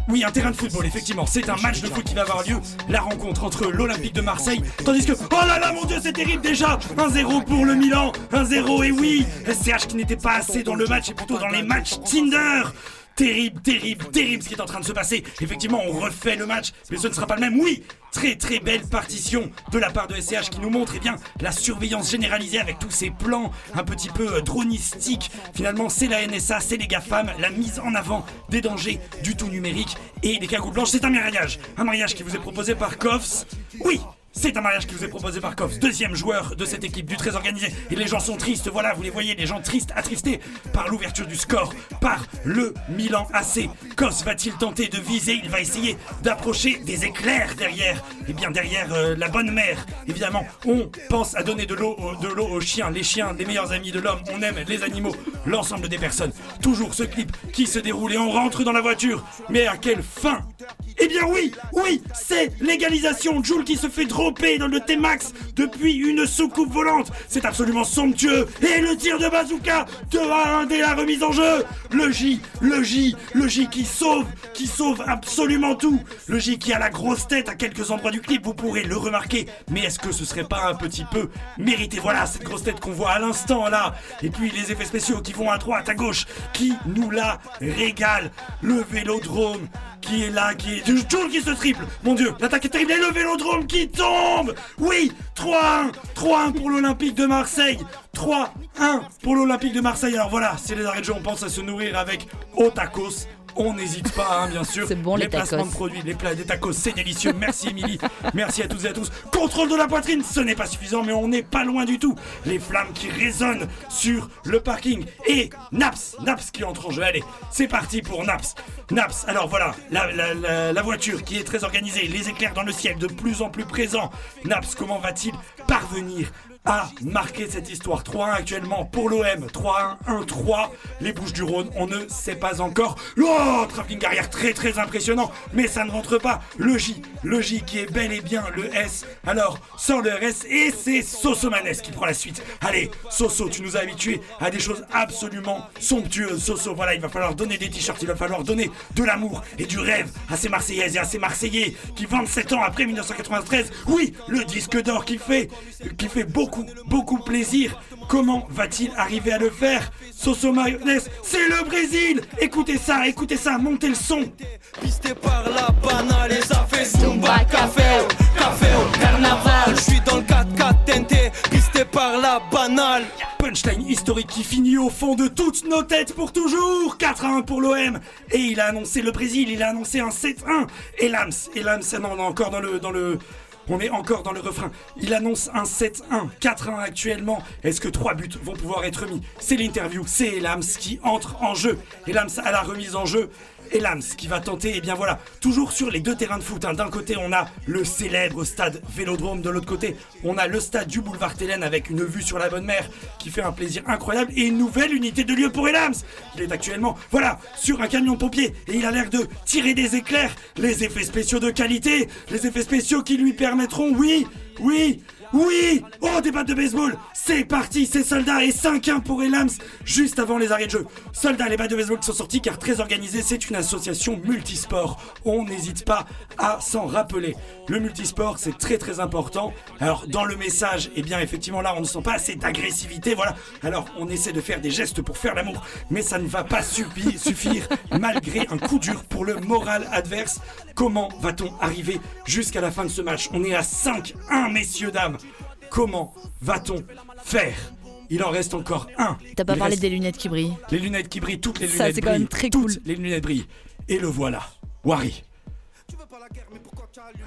oui, un terrain de football, effectivement. C'est un match de foot qui va avoir lieu. La rencontre entre l'Olympique de Marseille. Tandis que. Oh là là, mon dieu, c'est terrible déjà 1-0 pour le Milan 1-0, et oui SCH qui n'était pas assez dans le match et plutôt dans les matchs Tinder Terrible, terrible, terrible ce qui est en train de se passer. Effectivement, on refait le match, mais ce ne sera pas le même. Oui, très très belle partition de la part de SCH qui nous montre eh bien, la surveillance généralisée avec tous ces plans un petit peu euh, dronistiques. Finalement, c'est la NSA, c'est les GAFAM, la mise en avant des dangers du tout numérique et les cagoules blanches. C'est un mariage, un mariage qui vous est proposé par Koffs. Oui, c'est un mariage qui vous est proposé par Koffs, deuxième joueur de cette équipe du très organisé. Et les gens sont tristes, voilà, vous les voyez, les gens tristes, attristés par l'ouverture du score, par le Milan AC. Koffs va-t-il tenter de viser? Il va essayer d'approcher des éclairs derrière. Et bien derrière euh, la bonne mère, évidemment, on pense à donner de l'eau au- de l'eau aux chiens. Les chiens, les meilleurs amis de l'homme, on aime les animaux, l'ensemble des personnes. Toujours ce clip qui se déroule et on rentre dans la voiture. Mais à quelle fin? Eh bien oui, oui, c'est l'égalisation. Joule qui se fait dans le T-Max depuis une soucoupe volante. C'est absolument somptueux. Et le tir de bazooka de 1 dès la remise en jeu. Le J, le J, le J qui sauve, qui sauve absolument tout. Le J qui a la grosse tête à quelques endroits du clip, vous pourrez le remarquer. Mais est-ce que ce serait pas un petit peu mérité? Voilà cette grosse tête qu'on voit à l'instant là. Et puis les effets spéciaux qui vont à droite, à gauche, qui nous la régalent. Le vélodrome qui est là, qui est. Joule qui se triple Mon dieu, l'attaque est terrible et le vélodrome qui tombe Oui 3-1 3-1 pour l'Olympique de Marseille 3-1 pour l'Olympique de Marseille. Alors voilà, c'est les arrêts de jeu, on pense à se nourrir avec au tacos. On n'hésite pas, hein, bien sûr.
C'est bon, les
placements
tacos.
de produits, les plats des tacos, c'est délicieux. Merci Émilie. Merci à toutes et à tous. Contrôle de la poitrine, ce n'est pas suffisant, mais on n'est pas loin du tout. Les flammes qui résonnent sur le parking. Et Naps, Naps qui entre en jeu. Allez, c'est parti pour Naps. Naps, alors voilà, la, la- la- la voiture qui est très organisée, les éclairs dans le ciel de plus en plus présents. Naps, comment va-t-il parvenir à marquer cette histoire. 3-1 actuellement pour l'OM 3-1 1-3 les Bouches du Rhône on ne sait pas encore. Oh travelling arrière très très impressionnant. Mais ça ne rentre pas. Le J le J qui est bel et bien le S. Alors sort le RS et c'est Sosomanes qui prend la suite. Allez Soso tu nous as habitués à des choses absolument somptueuses. Soso voilà il va falloir donner des t-shirts il va falloir donner de l'amour et du rêve à ces Marseillaises et à ces Marseillais qui 27 ans après 1993 oui le disque d'or qui fait qui fait beaucoup beaucoup plaisir. Comment va-t-il arriver à le faire? Soso Mayonnaise c'est le Brésil! Écoutez ça écoutez ça montez le son.
Pisté par la banale et ça fait Zumba Café Café au carnaval. Je suis dans le 4-4 TNT Pisté par la banale
Punchline historique qui finit au fond de toutes nos têtes pour toujours. 4 à 1 pour l'OM Et il a annoncé le Brésil, il a annoncé un 7-1 Et Lams, et Lams, non, on est encore dans le, dans le, On est encore dans le refrain. Il annonce un 7-1, 4-1 actuellement. Est-ce que trois buts vont pouvoir être mis? C'est l'interview, c'est Elams qui entre en jeu. Elams à la remise en jeu. Elams qui va tenter, et bien voilà, toujours sur les deux terrains de foot. hein. D'un côté, on a le célèbre stade Vélodrome, de l'autre côté, on a le stade du boulevard Télène avec une vue sur la Bonne Mer qui fait un plaisir incroyable et une nouvelle unité de lieu pour Elams. Il est actuellement, voilà, sur un camion pompier et il a l'air de tirer des éclairs, les effets spéciaux de qualité, les effets spéciaux qui lui permettront, oui, oui, oui Oh, des battes de baseball C'est parti, c'est Soldat et 5-1 pour Elams juste avant les arrêts de jeu. Soldat, les battes de baseball qui sont sortis car très organisé, c'est une association multisport. On n'hésite pas à s'en rappeler. Le multisport, c'est très très important. Alors, dans le message, eh bien, effectivement, là, on ne sent pas assez d'agressivité, voilà. Alors, on essaie de faire des gestes pour faire l'amour, mais ça ne va pas suffi- suffire malgré un coup dur pour le moral adverse. Comment va-t-on arriver jusqu'à la fin de ce match? On est à 5-1, messieurs, dames. Comment va-t-on faire? Il en reste encore un.
T'as pas
Il
parlé
reste-
des lunettes qui brillent.
Les lunettes qui brillent, toutes les
Ça,
lunettes
c'est quand même
brillent.
très
toutes
cool.
les lunettes brillent. Et le voilà. Wari.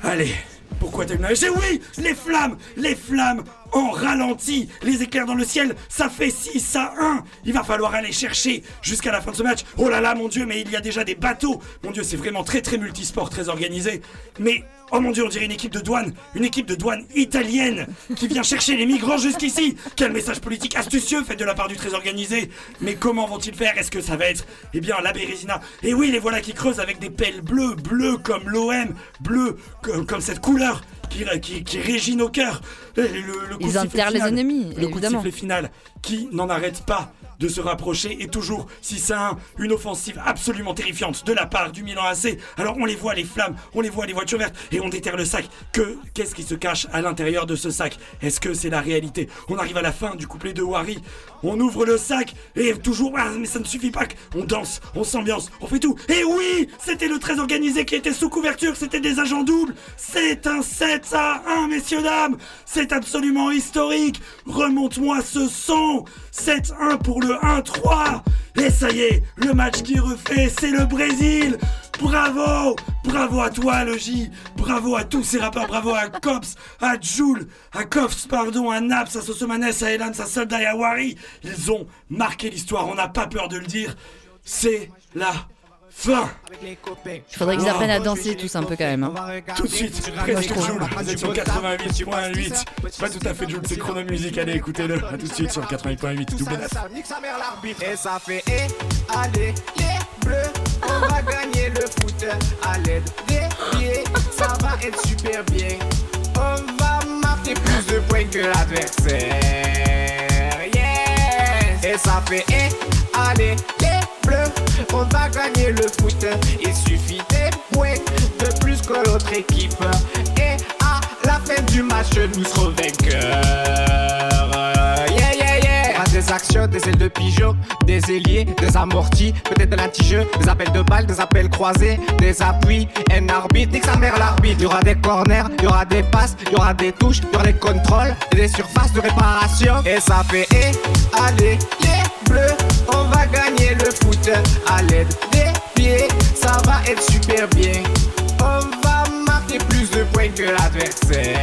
Allez, pourquoi t'as une C'est oui Les flammes Les flammes en ralenti Les éclairs dans le ciel, ça fait 6 à 1 Il va falloir aller chercher jusqu'à la fin de ce match. Oh là là, mon dieu, mais il y a déjà des bateaux. Mon dieu, c'est vraiment très très multisport, très organisé. Mais, oh mon dieu, on dirait une équipe de douane Une équipe de douane italienne qui vient chercher les migrants jusqu'ici. Quel message politique astucieux fait de la part du très organisé. Mais comment vont-ils faire? Est-ce que ça va être, eh bien, la Bérésina? Et oui, les voilà qui creusent avec des pelles bleues, bleues comme l'OM, bleues co- comme cette couleur qui, qui, qui régit nos cœurs. Le, le-
Ils enterrent les ennemis,
Le coup de sifflet final qui n'en arrête pas de se rapprocher et toujours 6 à 1, une offensive absolument terrifiante de la part du Milan AC. Alors on les voit les flammes, on les voit les voitures vertes et on déterre le sac. Que qu'est-ce qui se cache à l'intérieur de ce sac? Est-ce que c'est la réalité? On arrive à la fin du couplet de Wari. On ouvre le sac et toujours ah, mais ça ne suffit pas. On danse, on s'ambiance, on fait tout. Et oui, c'était le très organisé qui était sous couverture, c'était des agents doubles. C'est un 7 à 1 messieurs dames. C'est absolument historique. Remonte-moi ce son. 7-1 pour le 1-3. Et ça y est, le match qui refait, c'est le Brésil. Bravo Bravo à toi, J. Bravo à tous ces rappeurs. Bravo à Cops, à Joule, à Cops, pardon, à Naps, à Sosomanes, à Elan, à Soldat à Wari. Ils ont marqué l'histoire, on n'a pas peur de le dire. C'est la fin.
Il faudrait qu'ils apprennent à danser tous un peu quand même. hein.
Tout de suite, presque. Joule, sur 88.8. C'est pas tout à fait Joule, c'est Chrono Music. Allez, écoutez-le. À tout de suite sur 88.8. Double
et ça fait eh, allez les bleus on va gagner le foot à l'aide des pieds ça va être super bien on va marquer plus de points que l'adversaire yes et ça fait eh, allez on va gagner le foot. Il suffit des points de plus que l'autre équipe. Et à la fin du match nous serons vainqueurs. Yeah yeah yeah. A des actions, des ailes de pigeon, des ailiers, des amortis, peut-être de l'anti-jeu, des appels de balles, des appels croisés, des appuis, un arbitre, nique sa mère l'arbitre. Il y aura des corners, il y aura des passes, il y aura des touches, il y aura des contrôles, et des surfaces de réparation. Et ça fait, eh, allez, les bleus, on va gagner le foot à l'aide des pieds, ça va être super bien. On va marquer plus de points que l'adversaire.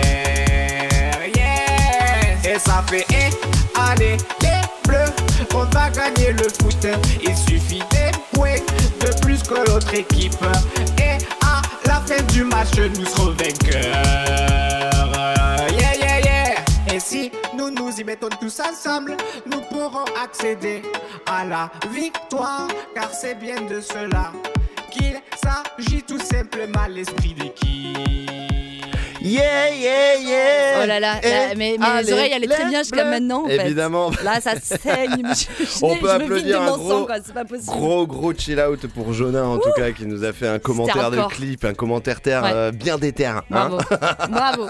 Yes! Et ça fait, eh, allez, les bleus, on va gagner le foot. Il suffit des points de plus que l'autre équipe. Et à la fin du match, nous serons vainqueurs. Nous nous y mettons tous ensemble, nous pourrons accéder à la victoire, car c'est bien de cela qu'il s'agit tout simplement l'esprit d'équipe.
Yeah, yeah, yeah
Oh là là,
Eh,
là, mais mes
allez,
oreilles allaient très bien jusqu'à maintenant en fait.
Évidemment.
Là ça saigne, je, je,
On
je
peut
vide
applaudir un gros,
sang quoi, c'est pas possible.
gros gros chill out pour Jonas en tout cas qui nous a fait un commentaire de clip, un commentaire terre
Ouais.
euh, bien déter. hein.
Bravo, bravo.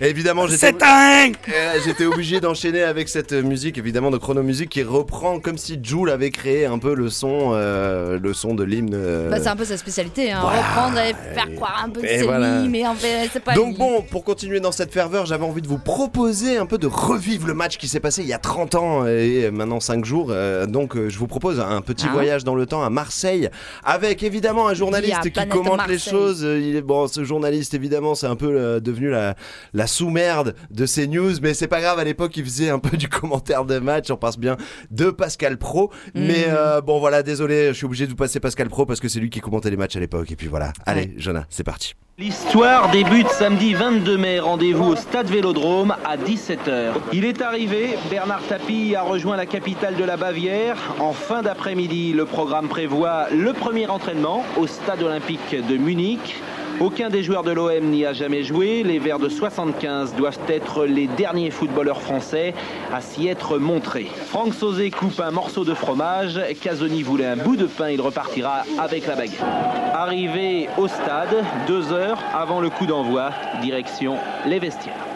Évidemment j'étais
C'est un
Euh, j'étais obligé d'enchaîner avec cette musique évidemment de Chrono Music qui reprend comme si Joule avait créé un peu le son euh, le son de l'hymne. euh,
Bah, c'est un peu sa spécialité, hein,
Voilà.
reprendre et faire croire un peu que c'est
voilà.
mais en fait c'est pas
Donc bon, Bon, pour continuer dans cette ferveur, j'avais envie de vous proposer un peu de revivre le match qui s'est passé il y a 30 ans et maintenant 5 jours. Euh, donc, euh, je vous propose un petit
Ah.
voyage dans le temps à Marseille avec évidemment un journaliste qui
Planète
commente les choses. Euh, Il est, bon, ce journaliste, évidemment, c'est un peu devenu la, la sous-merde de ces news, mais c'est pas grave. À l'époque, il faisait un peu du commentaire de match. On passe bien de Pascal Pro. Mais
Mhm.
euh, bon, voilà, désolé, je suis obligé de vous passer Pascal Pro parce que c'est lui qui commentait les matchs à l'époque. Et puis voilà. Allez, Jonah, c'est parti.
L'histoire débute samedi 22 mai. Rendez-vous au stade Vélodrome à 17h. Il est arrivé. Bernard Tapie a rejoint la capitale de la Bavière. En fin d'après-midi, le programme prévoit le premier entraînement au stade olympique de Munich. Aucun des joueurs de l'OM n'y a jamais joué. Les Verts de 75 doivent être les derniers footballeurs français à s'y être montrés. Franck Sauzé coupe un morceau de fromage. Casoni voulait un bout de pain. Il repartira avec la baguette. Arrivé au stade, deux heures avant le coup d'envoi, direction les vestiaires.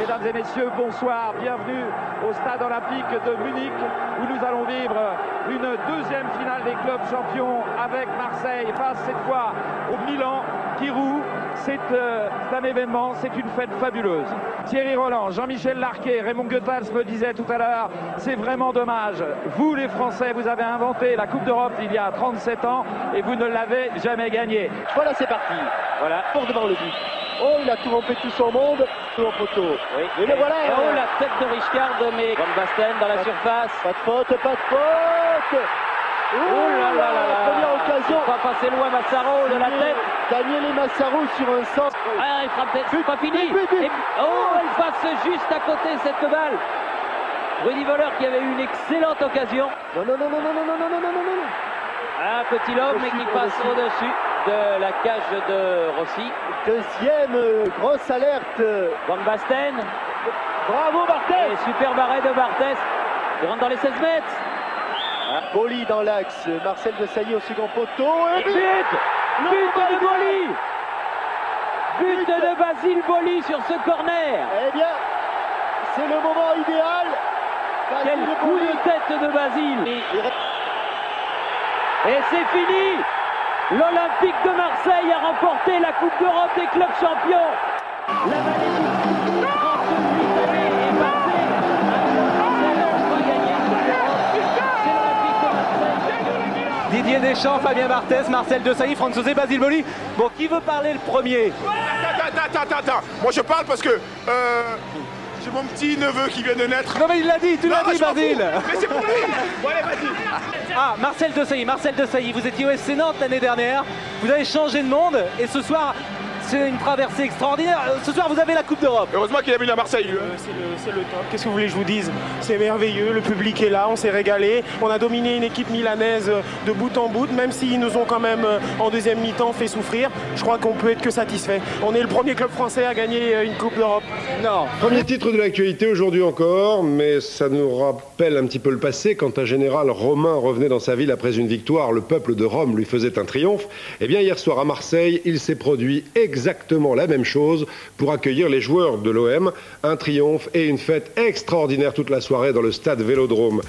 Mesdames et messieurs, bonsoir, bienvenue au stade olympique de Munich où nous allons vivre une deuxième finale des clubs champions avec Marseille face cette fois au Milan qui roule. C'est euh, un événement, c'est une fête fabuleuse. Thierry Roland, Jean-Michel Larquet, Raymond Goethals me disaient tout à l'heure, c'est vraiment dommage. Vous les Français, vous avez inventé la Coupe d'Europe il y a 37 ans et vous ne l'avez jamais gagnée.
Voilà, c'est parti. Voilà, pour devant le but. Oh, il a tout rompé tout son monde. Tout en poteau.
Oui.
Et le voilà.
Oh,
hein.
la tête de Richard, mais Van Basten dans la surface.
Pas de faute, pas de faute.
Oh là là là là.
Première occasion.
Pas passer loin Massaro de la
Daniel-
tête.
Daniel et Massaro sur un centre.
Ah, il frappe tête, c'est pas fini. Et- oh, elle passe juste à côté cette balle. Rudy Voleur qui avait eu une excellente occasion.
Non, non, non, non, non, non, non, non, non, non.
Un petit homme mais qui passe au-dessus de la cage de Rossi.
Deuxième euh, grosse alerte.
Van Basten.
Bravo Barthez.
Et super arrêt de Barthez. Il rentre dans les 16 mètres.
Boli dans l'axe. Marcel de Sailly au second poteau. Et
But But de Boli But de Basile Boli sur ce corner
Eh bien, c'est le moment idéal.
Quel coup
Boli.
de tête de Basile Et c'est fini L'Olympique de Marseille a remporté la Coupe d'Europe des clubs champions La
Didier Deschamps, Fabien Barthez, Marcel Desailly, François Basile Boli. Bon, qui veut parler le premier?
Attends, attends, attends, attends. Moi je parle parce que euh, j'ai mon petit neveu qui vient de naître.
Non mais il l'a dit, tu l'as dit Basile.
Mais c'est pour lui Bon allez vas-y
Ah, Marcel Desailly, Marcel Desailly, vous étiez au SC Nantes l'année dernière, vous avez changé de monde et ce soir, c'est une traversée extraordinaire. Euh, Ce soir, vous avez la Coupe d'Europe.
Heureusement qu'il a mis à Marseille.
Euh, C'est le, top. Qu'est-ce que vous voulez que je vous dise? C'est merveilleux. Le public est là. On s'est régalé. On a dominé une équipe milanaise euh, de bout en bout, même s'ils nous ont quand même en deuxième mi-temps fait souffrir. Je crois qu'on peut être que satisfait. On est le premier club français à gagner une Coupe d'Europe.
Non.
Premier titre de l'actualité aujourd'hui encore, mais ça nous rappelle un petit peu le passé quand un général romain revenait dans sa ville après une victoire, le peuple de Rome lui faisait un triomphe. Eh bien hier soir à Marseille, il s'est produit exactement la même chose pour accueillir les joueurs de l'OM, un triomphe et une fête extraordinaire toute la soirée dans le stade Vélodrome.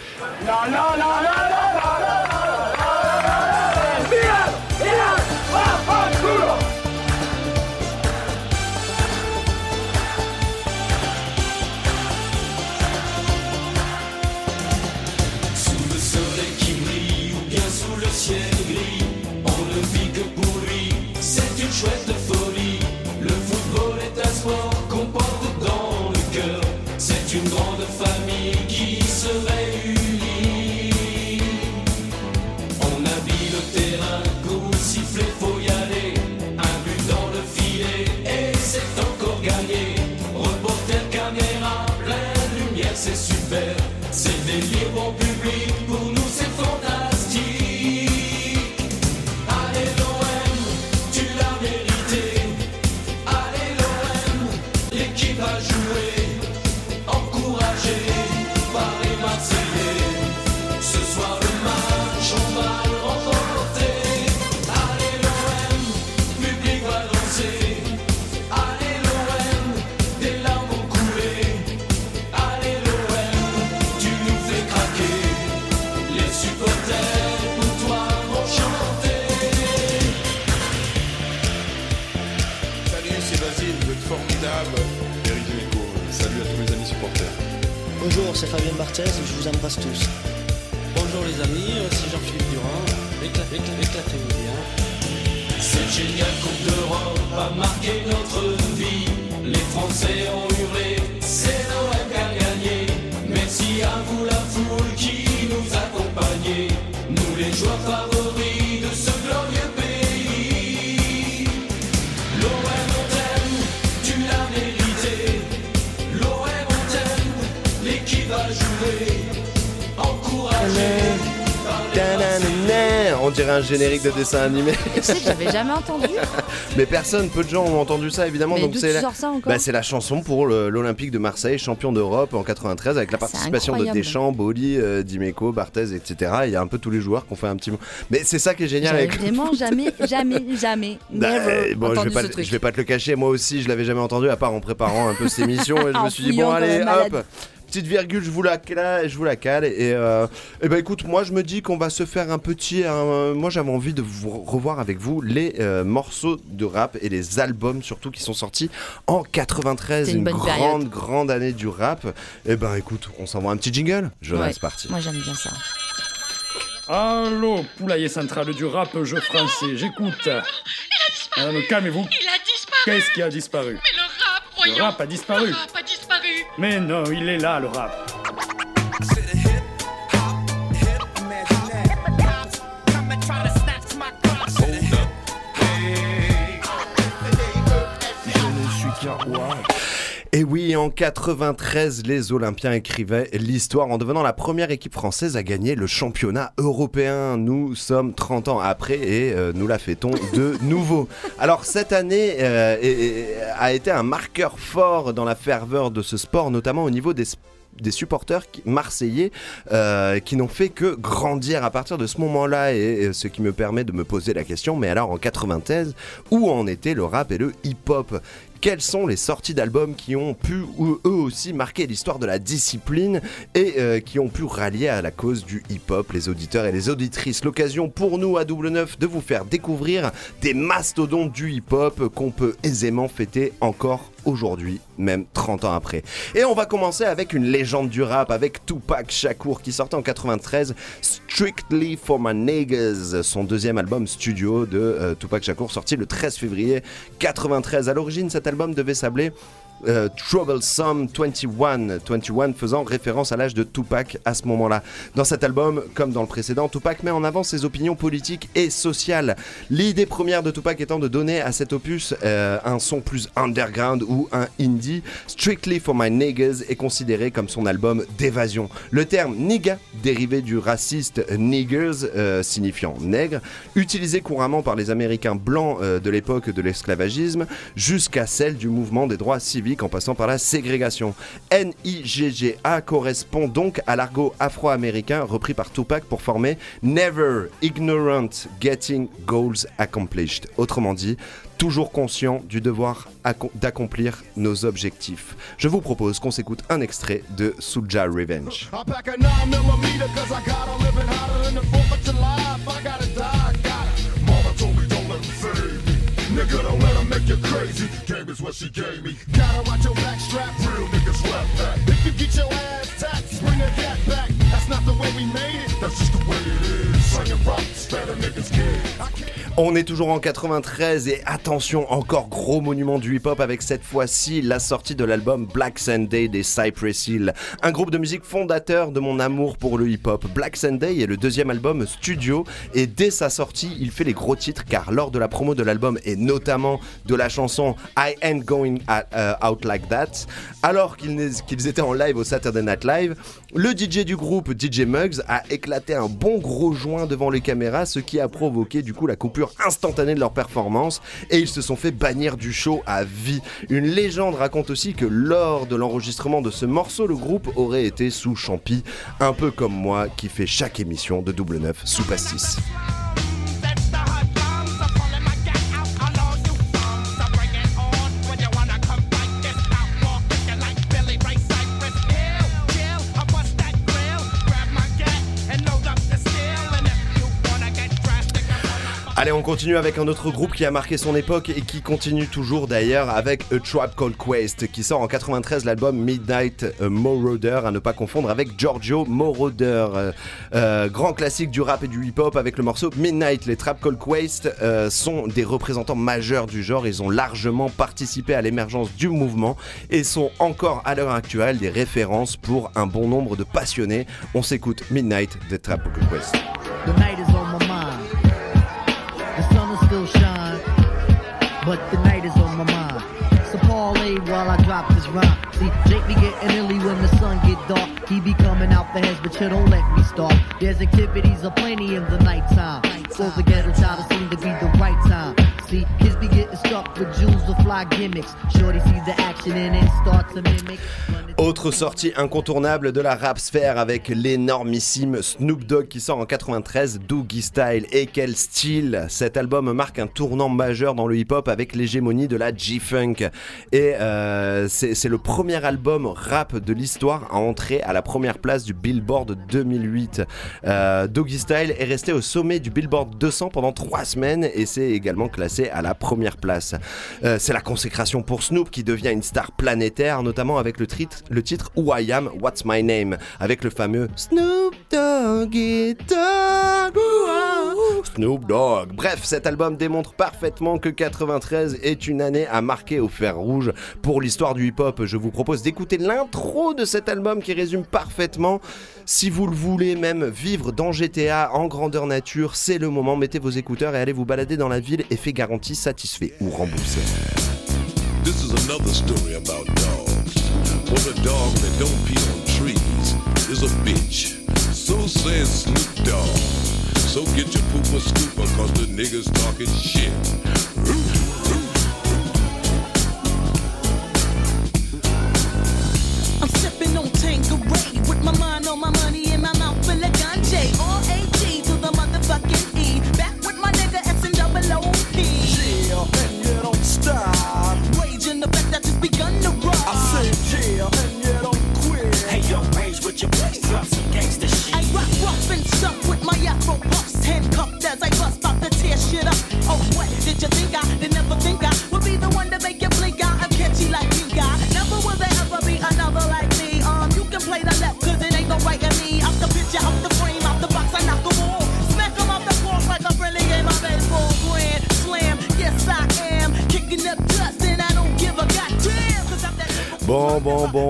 C'est
Fabien Barthez et je vous embrasse tous.
Bonjour les amis, c'est Jean-Philippe Durand. Éclatez, éclatez, éclatez-vous bien.
Cette géniale Coupe d'Europe a marqué notre vie. Les Français ont hurlé, On
dirait un générique de dessin animé.
Tu sais que j'avais jamais entendu.
Mais personne, peu de gens ont entendu ça évidemment.
Mais
donc c'est la...
ça
Bah, c'est la chanson pour l'Olympique de Marseille, champion d'Europe en 93, avec la participation de. Deschamps, Boli, euh, Dimeco, Barthez, etc. Il y a un peu tous les joueurs qui ont fait un petit mot. Mais c'est ça qui est génial avec.
vraiment jamais, jamais, jamais,
Bah,
never
bon, je vais, pas,
ce
le-
truc.
je vais pas te le cacher, moi aussi je l'avais jamais entendu à part en préparant un peu cette émission et je me suis dit bon allez
malade.
hop petite virgule je vous la cale, je vous la cale et, euh, et ben écoute moi je me dis qu'on va se faire un petit un- moi j'avais envie de vous revoir avec vous les euh, morceaux de rap et les albums surtout qui sont sortis en 93
C'est une
une,
bonne
grande
période.
grande année du rap et ben écoute on s'envoie un petit jingle Jonas
Ouais,
parti
Moi j'aime bien ça.
Allô, poulailler central du rap jeu français, j'écoute. Alors, calmez-vous.
Il a disparu
Qu'est-ce qui a disparu
Mais le rap,
Le
voyons
rap a disparu.
Le rap a disparu
Mais non, il est là, le rap.
Oui, en 93, les Olympiens écrivaient l'histoire en devenant la première équipe française à gagner le championnat européen. Nous sommes 30 ans après et euh, nous la fêtons de nouveau. Alors cette année euh, a été un marqueur fort dans la ferveur de ce sport, notamment au niveau des supporters marseillais euh, qui n'ont fait que grandir à partir de ce moment-là et, et ce qui me permet de me poser la question mais alors en 93 où en était le rap et le hip-hop? Quelles sont les sorties d'albums qui ont pu eux aussi marquer l'histoire de la discipline et euh, qui ont pu rallier à la cause du hip-hop? Les auditeurs et les auditrices L'occasion pour nous à Double Neuf de vous faire découvrir des mastodontes du hip-hop qu'on peut aisément fêter encore aujourd'hui, même 30 ans après. Et on va commencer avec une légende du rap, avec Tupac Shakur qui sortait en 93 Strictly for My Niggas, son deuxième album studio de euh, Tupac Shakur sorti le 13 février 93. À l'origine, cet album devait s'appeler euh, Troublesome 21, 21 faisant référence à l'âge de Tupac à ce moment-là. Dans cet album, comme dans le précédent, Tupac met en avant ses opinions politiques et sociales. L'idée première de Tupac étant de donner à cet opus euh, un son plus underground ou un indie. Strictly for My Niggas est considéré comme son album d'évasion. Le terme nigga, dérivé du raciste niggers, euh, signifiant nègre, utilisé couramment par les Américains blancs de l'époque de l'esclavagisme, jusqu'à celle du mouvement des droits civiques en passant par la ségrégation. N-I-G-G-A correspond donc à l'argot afro-américain repris par Tupac pour former Never Ignorant Getting Goals Accomplished. Autrement dit, toujours conscient du devoir acco- d'accomplir nos objectifs. Je vous propose qu'on s'écoute un extrait de Soulja Revenge.
you're crazy. Game is what she gave me. Gotta watch your back strap, real niggas left back. If you get your ass taxed, bring a cat back.
On est toujours en 93 et attention, encore gros monument du hip-hop avec cette fois-ci la sortie de l'album Black Sunday des Cypress Hill, un groupe de musique fondateur de mon amour pour le hip-hop. Black Sunday est le deuxième album studio et dès sa sortie, il fait les gros titres car lors de la promo de l'album et notamment de la chanson I Ain't Going At- uh, Out Like That, alors qu'ils étaient en live au Saturday Night Live, le DJ du groupe DJ Muggs a éclaté un bon gros joint devant les caméras, ce qui a provoqué du coup la coupure instantanée de leur performance et ils se sont fait bannir du show à vie. Une légende raconte aussi que lors de l'enregistrement de ce morceau, le groupe aurait été sous champi, un peu comme moi qui fait chaque émission de double neuf sous pastis. Allez, on continue avec un autre groupe qui a marqué son époque et qui continue toujours d'ailleurs avec A Tribe Called Quest qui sort en 93 l'album Midnight Moroder à ne pas confondre avec Giorgio Moroder. Euh, euh, grand classique du rap et du hip-hop avec le morceau Midnight. Les Trap Called Quest euh, sont des représentants majeurs du genre. Ils ont largement participé à l'émergence du mouvement et sont encore à l'heure actuelle des références pour un bon nombre de passionnés. On s'écoute Midnight des Trap Called Quest.
The heads, but you don't let me start. There's activities aplenty in the nighttime. So the ghetto child seem to be the right time. See, kids be getting stuck with jewels or fly gimmicks. Shorty sees the action and then starts to mimic.
Autre sortie incontournable de la rap sphère avec l'énormissime Snoop Dogg qui sort en 93, Doogie Style. Et quel style Cet album marque un tournant majeur dans le hip-hop avec l'hégémonie de la G-Funk. Et euh, c'est le premier album rap de l'histoire à entrer à la première place du Billboard 2008. Euh, Doggy Style est resté au sommet du Billboard 200 pendant trois semaines et c'est également classé à la première place. Euh, c'est la consécration pour Snoop qui devient une star planétaire, notamment avec le, titre- le titre Who I Am, What's My Name, avec le fameux Snoop Doggy Dogg. Snoop Dogg. Bref, cet album démontre parfaitement que 93 est une année à marquer au fer rouge pour l'histoire du hip-hop. Je vous propose d'écouter l'intro de cet album qui résume parfaitement. Si vous le voulez même vivre dans GTA en grandeur nature, c'est le moment. Mettez vos écouteurs et allez vous balader dans la ville et fait garantie satisfait ou remboursé.
This is another story about dogs. Well, a dog that don't pee on trees is a bitch. So says Snoop Dogg. So get your pooper scooper, cause the niggas talking shit.
I'm sipping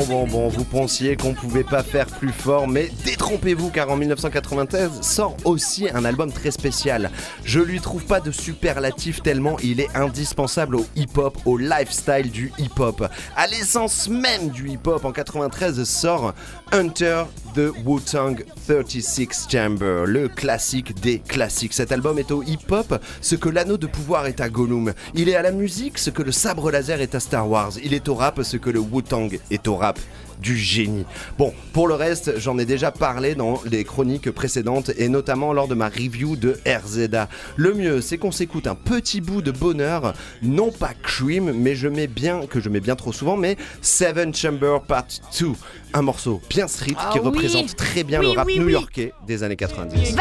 bon, bon, vous pensiez qu'on pouvait pas faire plus fort, mais détrompez-vous car en 1993 sort aussi un album très spécial. Je lui trouve pas de superlatif tellement il est indispensable au hip-hop, au lifestyle du hip-hop. À l'essence même du hip-hop, en 93 sort Hunter the Wu-Tang 36 Chamber, le classique des classiques. Cet album est au hip-hop ce que l'anneau de pouvoir est à Gollum. Il est à la musique ce que le sabre laser est à Star Wars. Il est au rap ce que le Wu-Tang est au rap du génie. Bon, pour le reste, j'en ai déjà parlé dans les chroniques précédentes et notamment lors de ma review de RZA. Le mieux, c'est qu'on s'écoute un petit bout de bonheur, non pas Cream, mais je mets bien, que je mets bien trop souvent, mais Seven Chamber Part 2. Un morceau bien street
Ah
qui
oui.
représente très bien
Oui,
le rap
oui, oui.
new-yorkais des années 90.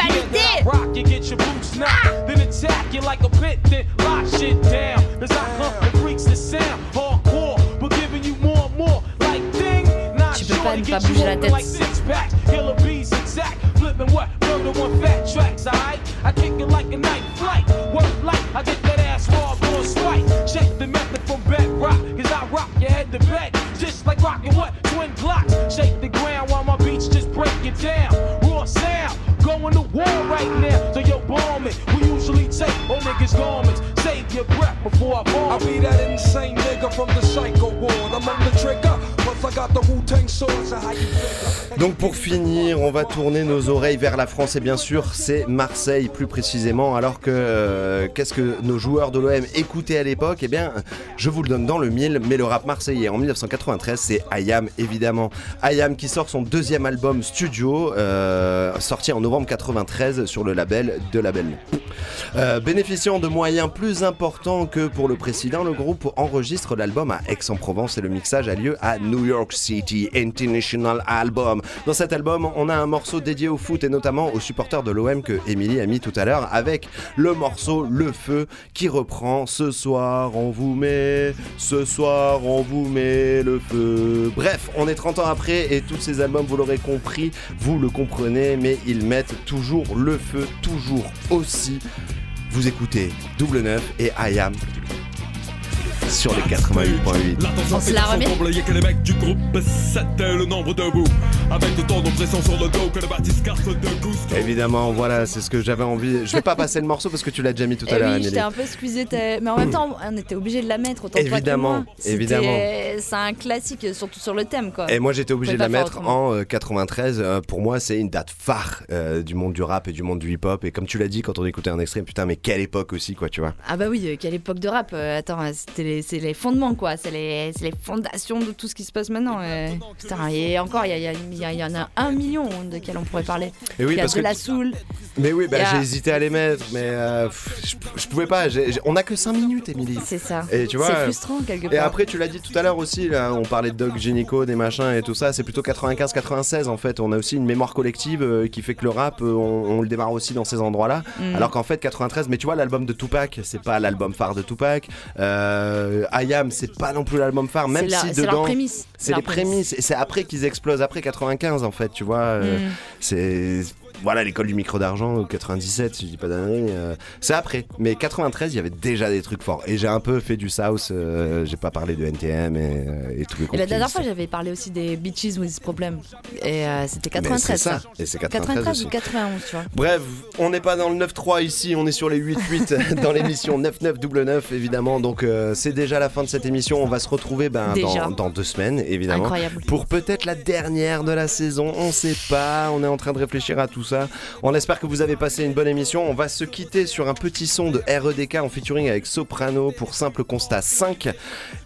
Rock, you
pas
you
bouger la tête.
Like six packs, killer bees exact, flipping what? Murder one fat tracks, alright? I kick it like a night flight, work like I get that ass hard on spike. Check the method from bedrock, cause I rock your head to bed, just like rocking what? Twin blocks. Shake the ground while my beats just break it down. Raw sound, going to war right now. So yo, bomb it. We usually take all niggas' garments.
Donc pour finir, on va tourner nos oreilles vers la France et bien sûr c'est Marseille plus précisément. Alors que euh, qu'est-ce que nos joueurs de l'OM écoutaient à l'époque? Eh bien je vous le donne dans le mille mais le rap marseillais en 1993 c'est Ayam évidemment. Ayam qui sort son deuxième album studio euh, sorti en novembre 93 sur le label de label. Euh, bénéficiant de moyens plus importants que pour le précédent, le groupe enregistre l'album à Aix-en-Provence et le mixage a lieu à New York. York City International Album. Dans cet album, on a un morceau dédié au foot et notamment aux supporters de l'OM que Émilie a mis tout à l'heure avec le morceau Le Feu qui reprend Ce soir on vous met, ce soir on vous met le feu. Bref, on est 30 ans après et tous ces albums, vous l'aurez compris, vous le comprenez, mais ils mettent toujours le feu, toujours aussi. Vous écoutez Double 9 et I Am sur les 88.8.
On se la remet
Il que les mecs du groupe c'était le nombre debout. Avec autant de pression sur le dos que le bâtisse carte de gusto.
Évidemment, voilà, c'est ce que j'avais envie. Je vais pas passer le morceau parce que tu l'as déjà mis tout à
Eh
l'heure,
oui, j'étais un peu squeezée, t'es- mais en même temps, on était obligé de la mettre autant toi que
Évidemment, évidemment.
C'est un classique, surtout sur le thème, quoi.
Et moi j'étais obligé de la mettre en euh, 93. Euh, pour moi, c'est une date phare euh, du monde du rap et du monde du hip-hop. Et comme tu l'as dit quand on écoutait un extrait, putain, mais quelle époque aussi, quoi, tu vois.
Ah bah oui, euh, quelle époque de rap. euh, attends, euh, c'était les, c'est les fondements, quoi. C'est les, les fondations de tout ce qui se passe maintenant. euh. Putain, et encore, il y, y y y en a un million de quels on pourrait parler.
Et oui,
il y a
parce
de
que
la soul.
Mais oui, bah,
a-
j'ai hésité à les mettre, mais euh, je, je pouvais pas. on a que 5 minutes, Émilie.
C'est ça.
Et tu vois.
C'est
euh,
frustrant, quelque
Et
part.
après, tu l'as dit tout à l'heure aussi, là, on parlait de Doc Gynéco, des machins et tout ça, c'est plutôt 95-96 en fait. On a aussi une mémoire collective euh, qui fait que le rap, euh, on, on le démarre aussi dans ces endroits-là.
Mm.
Alors qu'en fait, 93, mais tu vois, l'album de Tupac, c'est pas l'album phare de Tupac. Euh, I Am, c'est pas non plus l'album phare, même si dedans.
C'est
les prémices. Et c'est après qu'ils explosent, après 95 en fait, tu vois. euh,
Mm.
C'est. Voilà, l'école du micro d'argent, ou 97, si je dis pas d'annerie. euh, c'est après. Mais 93, il y avait déjà des trucs forts. Et j'ai un peu fait du South, euh, j'ai pas parlé de NTM et, euh, et tous les
Et la dernière fois, j'avais parlé aussi des Bitches with Problem. Et euh, c'était 93.
c'est ça. Et c'est 93 aussi.
ou 91, tu vois.
Bref, on n'est pas dans le 9-3 ici, on est sur les 8-8 dans l'émission 9-9 double 9 évidemment. Donc euh, c'est déjà la fin de cette émission. On va se retrouver ben, dans, dans deux semaines évidemment.
Incroyable.
Pour peut-être la dernière de la saison. On sait pas. On est en train de réfléchir à tout ça. On espère que vous avez passé une bonne émission. On va se quitter sur un petit son de REDK en featuring avec Soprano pour Simple Constat 5.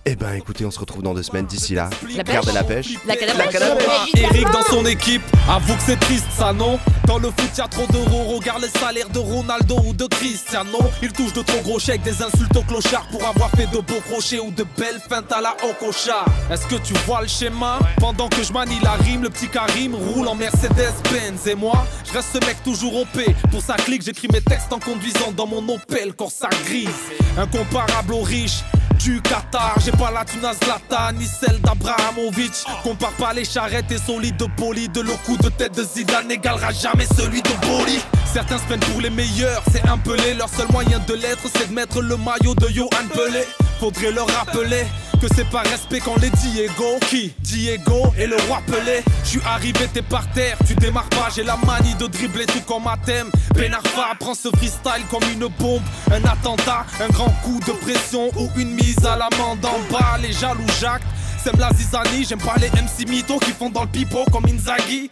Et ben écoutez, on se retrouve dans deux semaines. D'ici là,
La pêche.
gardez la pêche.
La canne à
La
pêche.
canne à pêche.
Eric dans son équipe, avoue que c'est triste ça non? Dans le foot y'a trop d'euros, regarde les salaires de Ronaldo ou de Cristiano Il touche de trop gros chèques, des insultes au clochard Pour avoir fait de beaux crochets ou de belles feintes à la Okocha Est-ce que tu vois le schéma? Pendant que je manie la rime, le petit Karim roule en Mercedes-Benz Et moi, je reste ce mec toujours OP Pour sa clique, j'écris mes textes en conduisant dans mon Opel Corsa grise Incomparable aux riches du Qatar. J'ai pas la thune à Zlatan ni celle d'Abrahamovic. Compare pas les charrettes et solides de poli. De le coup de tête de Zidane n'égalera jamais celui de Boli. Certains se prennent pour les meilleurs, c'est un pelé. Leur seul moyen de l'être, c'est de mettre le maillot de Johan Pelé. Faudrait leur rappeler que c'est par respect qu'on les Diego. Qui Diego et le roi Pelé. Je suis arrivé, t'es par terre, tu démarres pas. J'ai la manie de dribbler tout comme thème. Benarfa prend ce freestyle comme une bombe. Un attentat, un grand coup de pression ou une mise à l'amende en bas. Les jaloux Jacques, c'est la zizanie. J'aime pas les MC mythos qui font dans le pipeau comme Inzaghi.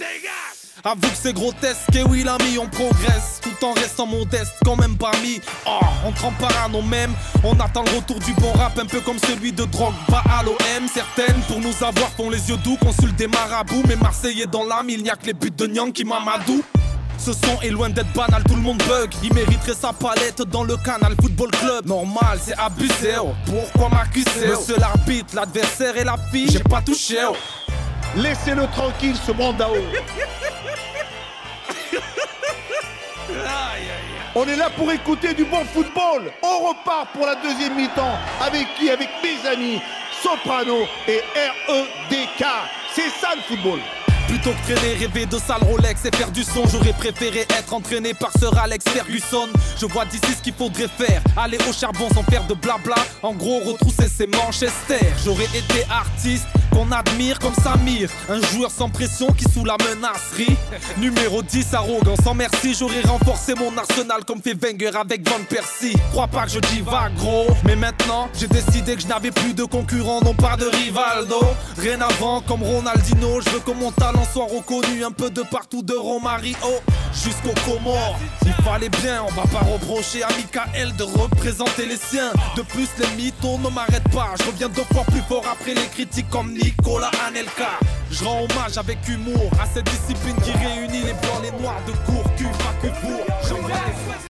Avoue que c'est grotesque, et oui l'ami on progresse Tout en restant modeste, quand même parmi Oh, on trempe parano même On attend le retour du bon rap Un peu comme celui de Drogba à l'OM Certaines pour nous avoir font les yeux doux Consultent des marabouts Mais Marseillais dans l'âme Il n'y a que les buts de Nyang qui Mamadou ce son est loin d'être banal, tout le monde bug. Il mériterait sa palette dans le canal Football Club. Normal, c'est abusé. oh. Pourquoi m'accuser Monsieur l'arbitre, l'adversaire et la fille, j'ai pas touché. oh.
Laissez-le tranquille, ce mandao. On est là pour écouter du bon football. On repart pour la deuxième mi-temps. Avec qui? Avec mes amis Soprano et REDK. C'est ça le football.
Plutôt que traîner, rêver de sale Rolex et faire du son, j'aurais préféré être entraîné par Sir Alex Ferguson. Je vois d'ici ce qu'il faudrait faire, aller au charbon sans faire de blabla. En gros, retrousser ses Manchester. J'aurais été artiste qu'on admire comme Samir, un joueur sans pression qui sous la menacerie. Numéro 10, arrogant sans merci, j'aurais renforcé mon arsenal comme fait Wenger avec Van Persie. Crois pas que je divague gros, mais maintenant j'ai décidé que je n'avais plus de concurrent, non pas de Rivaldo. Rien avant comme Ronaldinho, je veux que mon talent soit reconnu un peu de partout de Romario jusqu'au Comores. Il fallait bien, on va pas reprocher à Michael de représenter les siens. De plus, les mythos ne m'arrêtent pas. Je reviens deux fois plus fort après les critiques comme Nicolas Anelka. Je rends hommage avec humour à cette discipline qui réunit les blancs, les noirs de court cul, que pour.